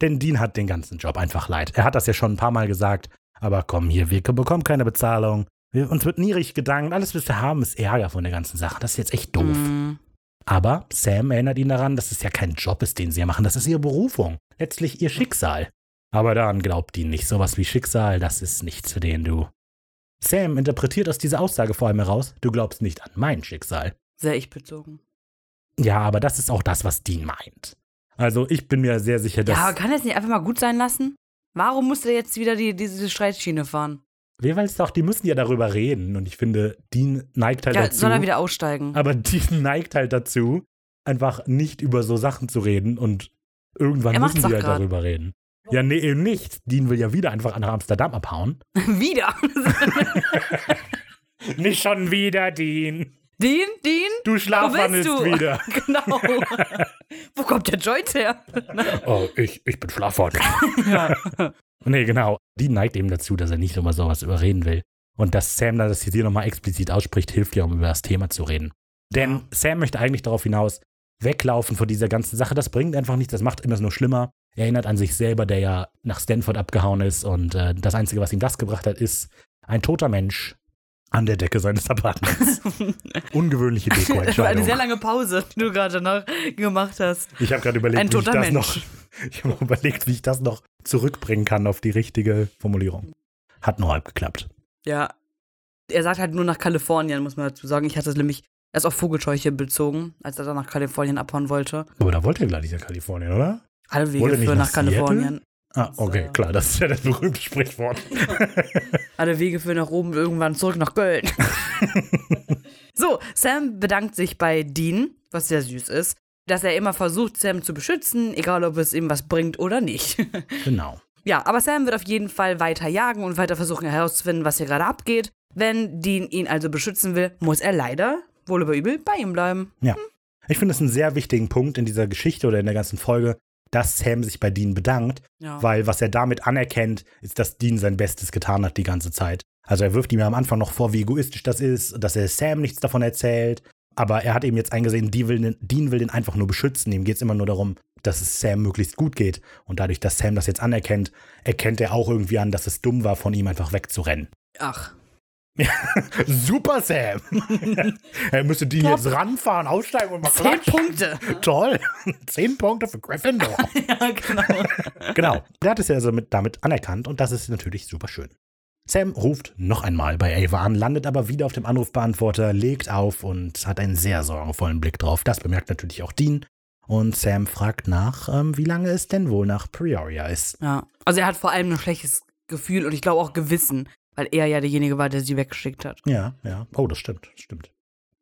Denn Dean hat den ganzen Job einfach leid. Er hat das ja schon ein paar Mal gesagt. Aber komm hier, wir bekommen keine Bezahlung. Wir, uns wird nie richtig gedankt. Alles, was wir haben, ist Ärger von der ganzen Sache. Das ist jetzt echt doof. Mm, Aber Sam erinnert ihn daran, dass es ja kein Job ist, den sie ja machen. Das ist ihre Berufung. Letztlich ihr Schicksal. Aber daran glaubt ihn nicht. Sowas wie Schicksal, das ist nichts für den du. Sam interpretiert aus dieser Aussage vor allem heraus, du glaubst nicht an mein Schicksal. sehr ich-bezogen. Ja, aber das ist auch das, was Dean meint. Also ich bin mir sehr sicher, dass. Ja, aber kann er es nicht einfach mal gut sein lassen? Warum musste er jetzt wieder die, diese Streitschiene fahren? Wer weiß doch, die müssen ja darüber reden. Und ich finde, Dean neigt halt Ja, dazu. soll er wieder aussteigen? aber Dean neigt halt dazu, einfach nicht über so Sachen zu reden und irgendwann Er müssen sie halt grad. darüber reden. Ja, nee, eben nicht. Dean will ja wieder einfach nach Amsterdam abhauen. wieder. Nicht schon wieder, Dean. Dean, Dean? Du bist du? wieder. genau. Wo kommt der Joint her? Oh, ich, ich bin schlafwandel. ja. nee, genau. Dean neigt eben dazu, dass er nicht immer sowas überreden will. Und dass Sam da das hier nochmal explizit ausspricht, hilft ja, um über das Thema zu reden. Denn. Sam möchte eigentlich darauf hinaus, weglaufen von dieser ganzen Sache. Das bringt einfach nichts, das macht immer nur schlimmer. Er erinnert an sich selber, der ja nach Stanford abgehauen ist und äh, das Einzige, was ihm das gebracht hat, ist ein toter Mensch an der Decke seines Apartments. Ungewöhnliche Das war eine sehr lange Pause, die du gerade noch gemacht hast. Ich habe gerade überlegt, Ein wie ich das Mensch. noch. Ich habe überlegt, wie ich das noch zurückbringen kann auf die richtige Formulierung. Hat nur halb geklappt. Ja. Er sagt halt nur nach Kalifornien, muss man dazu sagen. Ich hatte es nämlich erst auf Vogelscheuche bezogen, als er dann nach Kalifornien abhauen wollte. Aber da wollte er gleich nicht nach Kalifornien, oder? Alle Wege führen nach nach Kalifornien. Ah, okay, So. klar, das ist ja das berühmte Sprichwort. Alle Wege führen nach oben, irgendwann zurück nach Köln. so, Sam bedankt sich bei Dean, was sehr süß ist, dass er immer versucht, Sam zu beschützen, egal ob es ihm was bringt oder nicht. Genau. ja, aber Sam wird auf jeden Fall weiter jagen und weiter versuchen herauszufinden, was hier gerade abgeht. Wenn Dean ihn also beschützen will, muss er leider, wohl über übel, bei ihm bleiben. Ja. Ich finde es einen sehr wichtigen Punkt in dieser Geschichte oder in der ganzen Folge, dass Sam sich bei Dean bedankt, Ja. weil was er damit anerkennt, ist, dass Dean sein Bestes getan hat die ganze Zeit. Also er wirft ihm ja am Anfang noch vor, wie egoistisch das ist, dass er Sam nichts davon erzählt. Aber er hat eben jetzt eingesehen, Dean will, Dean will den einfach nur beschützen. Ihm geht es immer nur darum, dass es Sam möglichst gut geht. Und dadurch, dass Sam das jetzt anerkennt, erkennt er auch irgendwie an, dass es dumm war, von ihm einfach wegzurennen. Ach. Super, Sam! er müsste Dean Top. jetzt ranfahren, aussteigen und mal Zehn klatschen. Punkte. Toll! Zehn Punkte für Gryffindor. ja, genau. genau. Der hat es ja also mit, damit anerkannt und das ist natürlich super schön. Sam ruft noch einmal bei Ava an, landet aber wieder auf dem Anrufbeantworter, legt auf und hat einen sehr sorgenvollen Blick drauf. Das bemerkt natürlich auch Dean. Und Sam fragt nach, ähm, wie lange es denn wohl nach Prioria ist. Ja. Also er hat vor allem ein schlechtes Gefühl und ich glaube auch Gewissen, weil er ja derjenige war, der sie weggeschickt hat. Ja, ja. Oh, das stimmt, stimmt.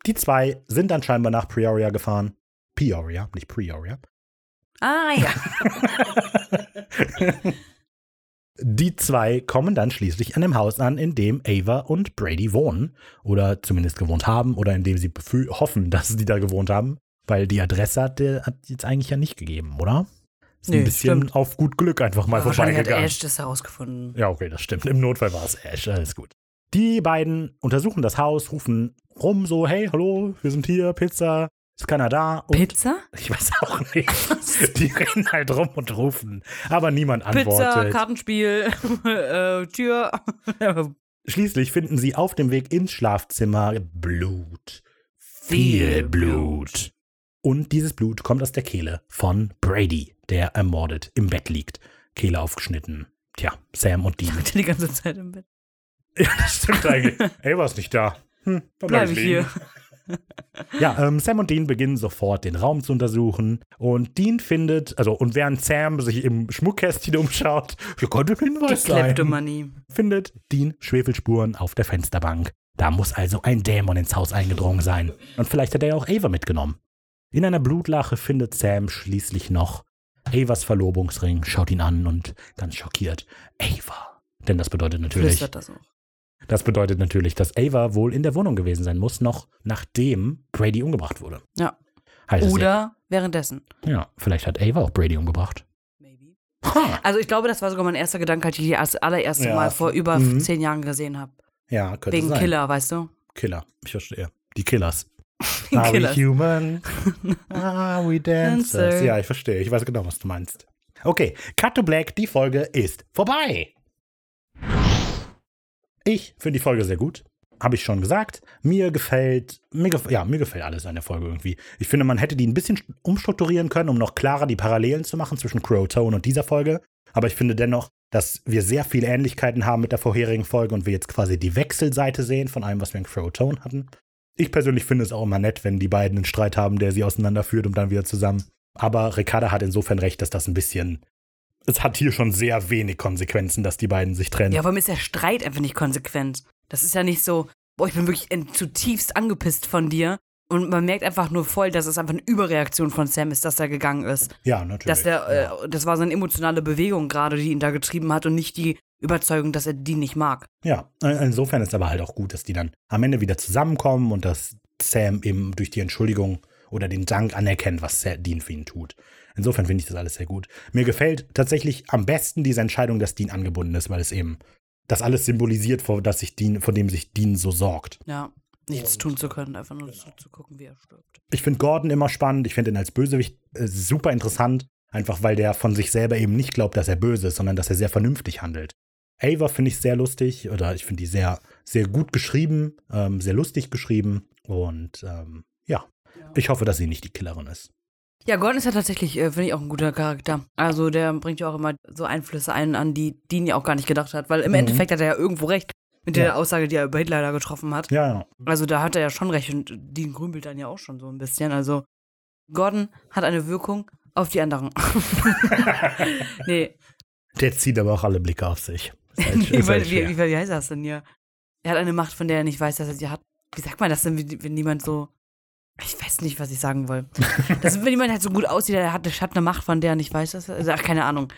Die zwei sind dann scheinbar nach Prioria gefahren. Peoria, nicht Prioria. Ah ja. Die zwei kommen dann schließlich an dem Haus an, in dem Ava und Brady wohnen. Oder zumindest gewohnt haben. Oder in dem sie hoffen, dass sie da gewohnt haben. Weil die Adresse hat der hat jetzt eigentlich ja nicht gegeben, oder? Nee, ein bisschen stimmt. auf gut Glück einfach mal hat vorbeigegangen. Ash das herausgefunden. Ja, okay, das stimmt. Im Notfall war es Ash, alles gut. Die beiden untersuchen das Haus, rufen rum so, hey, hallo, wir sind hier, Pizza, ist keiner da? Und Pizza? ich weiß auch nicht. Die rennen halt rum und rufen, aber niemand Pizza, antwortet. Kartenspiel, äh, Tür. Schließlich finden sie auf dem Weg ins Schlafzimmer Blut. Viel Blut. Und dieses Blut kommt aus der Kehle von Brady, der ermordet im Bett liegt. Kehle aufgeschnitten. Tja, Sam und Dean. die ganze Zeit im Bett. Ja, das stimmt eigentlich. Ey, war nicht da. Hm, bleib Bleib ich hier. Ja, ähm, Sam und Dean beginnen sofort den Raum zu untersuchen. Und Dean findet, also, und während Sam sich im Schmuckkästchen umschaut, hier könnte ein Hinweis sein, findet Dean Schwefelspuren auf der Fensterbank. Da muss also ein Dämon ins Haus eingedrungen sein. Und vielleicht hat er ja auch Ava mitgenommen. In einer Blutlache findet Sam schließlich noch Avas Verlobungsring, schaut ihn an und ganz schockiert. Ava. Denn das bedeutet natürlich, das das bedeutet natürlich, dass Ava wohl in der Wohnung gewesen sein muss, noch nachdem Brady umgebracht wurde. Ja. Heißt Oder währenddessen. ja, ja, vielleicht hat Ava auch Brady umgebracht. Maybe. Ha. Also ich glaube, das war sogar mein erster Gedanke, als ich die das allererste Ja, Mal vor über mhm. zehn Jahren gesehen habe. Ja, könnte Wegen sein. Killer, weißt du? Killer, ich verstehe. Die Killers. Are Killers. we human? Are we dancers? Dancer. Ja, ich verstehe. Ich weiß genau, was du meinst. Okay, Cut to Black, die Folge ist vorbei. Ich finde die Folge sehr gut. Habe ich schon gesagt. Mir gefällt, mir gef ja, mir gefällt alles an der Folge irgendwie. Ich finde, man hätte die ein bisschen umstrukturieren können, um noch klarer die Parallelen zu machen zwischen Crow Tone und dieser Folge. Aber ich finde dennoch, dass wir sehr viele Ähnlichkeiten haben mit der vorherigen Folge und wir jetzt quasi die Wechselseite sehen von allem, was wir in Crow Tone hatten. Ich persönlich finde es auch immer nett, wenn die beiden einen Streit haben, der sie auseinanderführt und dann wieder zusammen. Aber Ricarda hat insofern recht, dass das ein bisschen. Es hat hier schon sehr wenig Konsequenzen, dass die beiden sich trennen. Ja, warum ist der Streit einfach nicht konsequent? Das ist ja nicht so, boah, ich bin wirklich zutiefst angepisst von dir. Und man merkt einfach nur voll, dass es einfach eine Überreaktion von Sam ist, dass er gegangen ist. Ja, natürlich. Dass der, ja. äh, das war seine emotionale Bewegung gerade, die ihn da getrieben hat und nicht die Überzeugung, dass er die nicht mag. ja, insofern ist aber halt auch gut, dass die dann am Ende wieder zusammenkommen und dass Sam eben durch die Entschuldigung oder den Dank anerkennt, was Dean für ihn tut. Insofern finde ich das alles sehr gut. Mir gefällt tatsächlich am besten diese Entscheidung, dass Dean angebunden ist, weil es eben das alles symbolisiert, vor, dass sich Dean, vor dem sich Dean so sorgt. Ja, nichts tun zu können, einfach nur zu, zu gucken, wie er stirbt. Ich finde Gordon immer spannend. Ich finde ihn als Bösewicht äh, super interessant. Einfach weil der von sich selber eben nicht glaubt, dass er böse ist, sondern dass er sehr vernünftig handelt. Ava finde ich sehr lustig oder ich finde die sehr, sehr gut geschrieben, ähm, sehr lustig geschrieben und ähm, ja, ich hoffe, dass sie nicht die Killerin ist. Ja, Gordon ist ja tatsächlich, äh, finde ich, auch ein guter Charakter. Also der bringt ja auch immer so Einflüsse ein, an die Dean ja auch gar nicht gedacht hat. Weil im Mhm. Endeffekt hat er ja irgendwo recht mit der Ja. Aussage, die er über Hitler da getroffen hat. Ja, ja. Also da hat er ja schon recht und Dean grübelt dann ja auch schon so ein bisschen. Also Gordon hat eine Wirkung auf die anderen. nee, Der zieht aber auch alle Blicke auf sich. Ist halt- wie, ist halt wie, wie, wie heißt das denn hier? Er hat eine Macht, von der er nicht weiß, dass er sie hat. Wie sagt man das denn, wie- wenn jemand so. Ich weiß nicht, was ich sagen will. Das ist, wenn jemand halt so gut aussieht, er hat, hat eine Macht, von der er nicht weiß, dass er. Also, ach, keine Ahnung.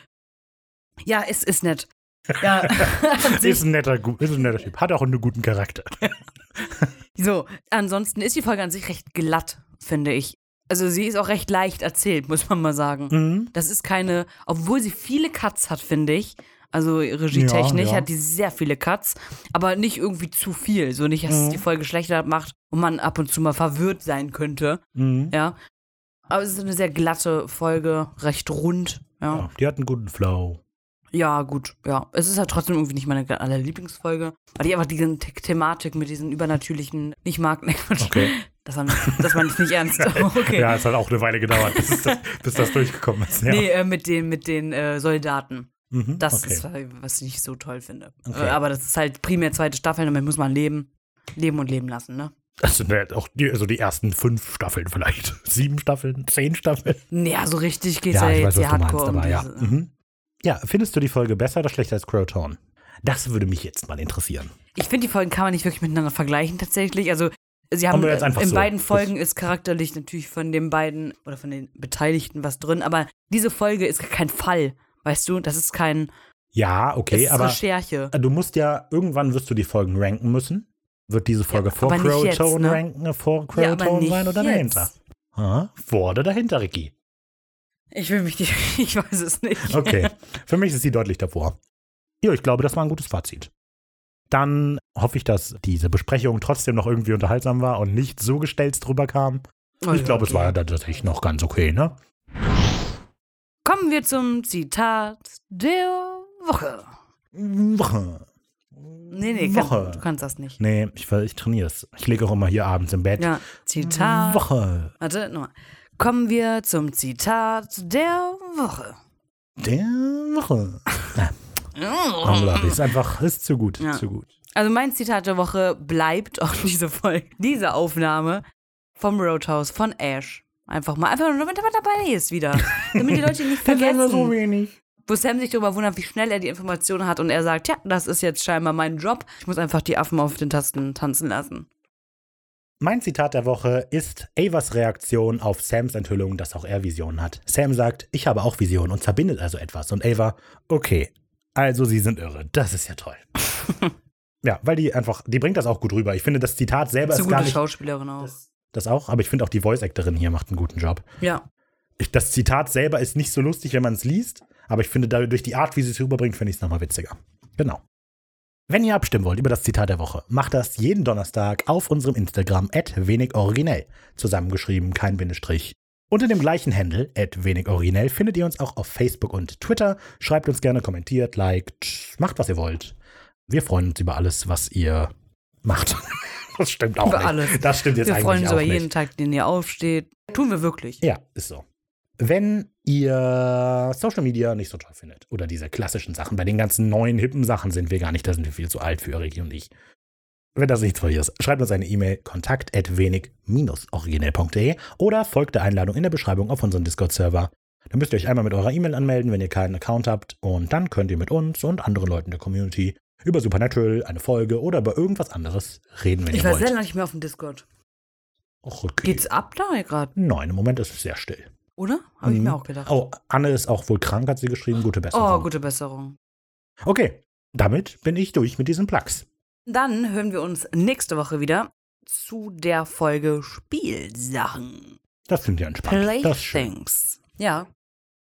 Ja, es ist nett. Ja, ist, ein netter, ist ein netter Typ. Hat auch einen guten Charakter. So, ansonsten ist die Folge an sich recht glatt, finde ich. Also sie ist auch recht leicht erzählt, muss man mal sagen. Mhm. Das ist keine, obwohl sie viele Cuts hat, finde ich. Also regietechnisch Ja, ja. hat die sehr viele Cuts, aber nicht irgendwie zu viel. So nicht, dass es Mhm. die Folge schlechter macht und man ab und zu mal verwirrt sein könnte. Mhm. Ja. Aber es ist eine sehr glatte Folge, recht rund. Ja. Ja, die hat einen guten Flow. Ja, gut, ja. Es ist halt trotzdem irgendwie nicht meine aller Lieblingsfolge, weil ich einfach diese The Thematik mit diesen übernatürlichen nicht mag. Quatsch. Okay. Das war, das war nicht, ernst. Okay. Ja, es hat auch eine Weile gedauert, bis, es das, bis das durchgekommen ist. Ja. Nee, äh, mit den, mit den äh, Soldaten. Mhm, Das okay. ist, was ich nicht so toll finde. Okay. Äh, aber das ist halt primär zweite Staffel, damit muss man leben. Leben und leben lassen, ne? Das sind ja auch die, also die ersten fünf Staffeln vielleicht. Sieben Staffeln, zehn Staffeln. Ja, so richtig geht's ja, Ja, ich jetzt weiß, was du meinst, hardcore um aber ja. diese. Mhm. Ja, findest du die Folge besser oder schlechter als Crowtown? Das würde mich jetzt mal interessieren. Ich finde, die Folgen kann man nicht wirklich miteinander vergleichen tatsächlich. Also sie haben Aber einfach in so. beiden Folgen ist charakterlich natürlich von den beiden oder von den Beteiligten was drin, aber diese Folge ist kein Fall, weißt du? Das ist kein Ja, okay, es ist aber Recherche. du musst ja, irgendwann wirst du die Folgen ranken müssen. Wird diese Folge Ja, vor Crowtown ne? ranken, äh, vor Ja, Crowtown nicht sein oder jetzt. dahinter? Ha? Vor oder dahinter, Ricky? Ich will mich nicht, ich weiß es nicht. Okay, für mich ist sie deutlich davor. Ja, ich glaube, das war ein gutes Fazit. Dann hoffe ich, dass diese Besprechung trotzdem noch irgendwie unterhaltsam war und nicht so gestelzt drüber kam. Oh, ich ja, glaube, es okay. war ja tatsächlich noch ganz okay, ne? Kommen wir zum Zitat der Woche. Woche. Nee, nee, Woche. kann, du kannst das nicht. Nee, ich, ich trainiere es. Ich lege auch immer hier abends im Bett. Ja, Zitat. Woche. Warte, nochmal. Kommen wir zum Zitat der Woche. Der Woche. Unglaublich. Ist einfach, ist zu gut. Ja. Zu gut. Also mein Zitat der Woche bleibt auch diese Folge, diese Aufnahme vom Roadhouse von Ash. Einfach mal, einfach nur, damit er dabei ist wieder. Damit die Leute ihn nicht vergessen. wenig. Wo Sam sich darüber wundert, wie schnell er die Informationen hat und er sagt, ja, das ist jetzt scheinbar mein Job. Ich muss einfach die Affen auf den Tasten tanzen lassen. Mein Zitat der Woche ist Avas Reaktion auf Sams Enthüllung, dass auch er Visionen hat. Sam sagt, ich habe auch Visionen und verbindet also etwas. Und Ava, okay, also sie sind irre. Das ist ja toll. ja, weil die einfach, die bringt das auch gut rüber. Ich finde, das Zitat selber So ist gar gute nicht Schauspielerin auch. das auch, aber ich finde auch die Voice-Actorin hier macht einen guten Job. Ja. Ich, das Zitat selber ist nicht so lustig, wenn man es liest, aber ich finde, da, durch die Art, wie sie es rüberbringt, finde ich es nochmal witziger. Genau. Wenn ihr abstimmen wollt über das Zitat der Woche, macht das jeden Donnerstag auf unserem Instagram wenig originell. Zusammengeschrieben, kein Bindestrich. Unter dem gleichen Handle, wenig originell, findet ihr uns auch auf Facebook und Twitter. Schreibt uns gerne, kommentiert, liked, macht was ihr wollt. Wir freuen uns über alles, was ihr macht. Das stimmt auch Über nicht. alles. Das stimmt jetzt Wir eigentlich freuen uns auch über nicht. jeden Tag, den ihr aufsteht. Tun wir wirklich. Ja, ist so. Wenn ihr Social Media nicht so toll findet oder diese klassischen Sachen, bei den ganzen neuen, hippen Sachen sind wir gar nicht, da sind wir viel zu alt für Regie und ich. Wenn das nichts für euch ist, schreibt uns eine E-Mail kontakt wenig-originell.de oder folgt der Einladung in der Beschreibung auf unseren Discord-Server. Dann müsst ihr euch einmal mit eurer E-Mail anmelden, wenn ihr keinen Account habt und dann könnt ihr mit uns und anderen Leuten der Community über Supernatural, eine Folge oder über irgendwas anderes reden, wenn Ich ihr war wollt. sehr lange nicht mehr auf dem Discord. Och, okay. Geht's ab da gerade, Nein, im Moment ist es sehr still. oder? Habe ich Mhm. mir auch gedacht. Oh, Anne ist auch wohl krank, hat sie geschrieben. Gute Besserung. Oh, gute Besserung. Okay, damit bin ich durch mit diesen Plugs. Dann hören wir uns nächste Woche wieder zu der Folge Spielsachen. Das klingt ja entspannt. Schön. Playthings. Ja.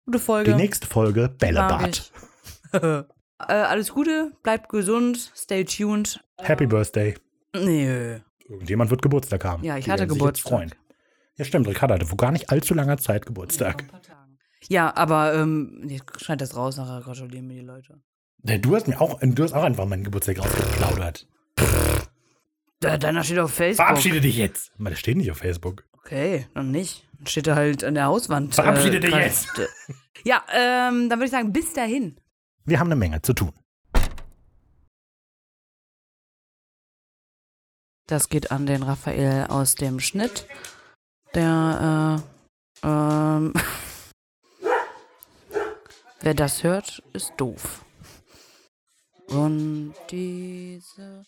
Gute Folge. Die nächste Folge Bällebad. äh, alles Gute, bleibt gesund, stay tuned. Happy Birthday. Nee. Irgendjemand wird Geburtstag haben. Ja, ich Die hatte jetzt Geburtstag. freuen. Ja, stimmt. Ricardo hatte vor gar nicht allzu langer Zeit Geburtstag. Ja, aber ähm, nee, schneid das raus, nachher gratulieren mir die Leute. Nee, Du hast mir auch, du hast auch einfach meinen Geburtstag rausgeplaudert. Da, deiner steht auf Facebook. Verabschiede dich jetzt. Aber das steht nicht auf Facebook. Okay, dann nicht. Dann steht er halt an der Hauswand. Verabschiede dich grad- jetzt. Ja, ähm, dann würde ich sagen, bis dahin. Wir haben eine Menge zu tun. Das geht an den Raphael aus dem Schnitt. Der, äh, ähm, Wer das hört, ist doof. Und diese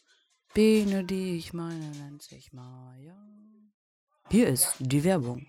Biene, die ich meine, nennt sich Maya. Hier ist die Werbung.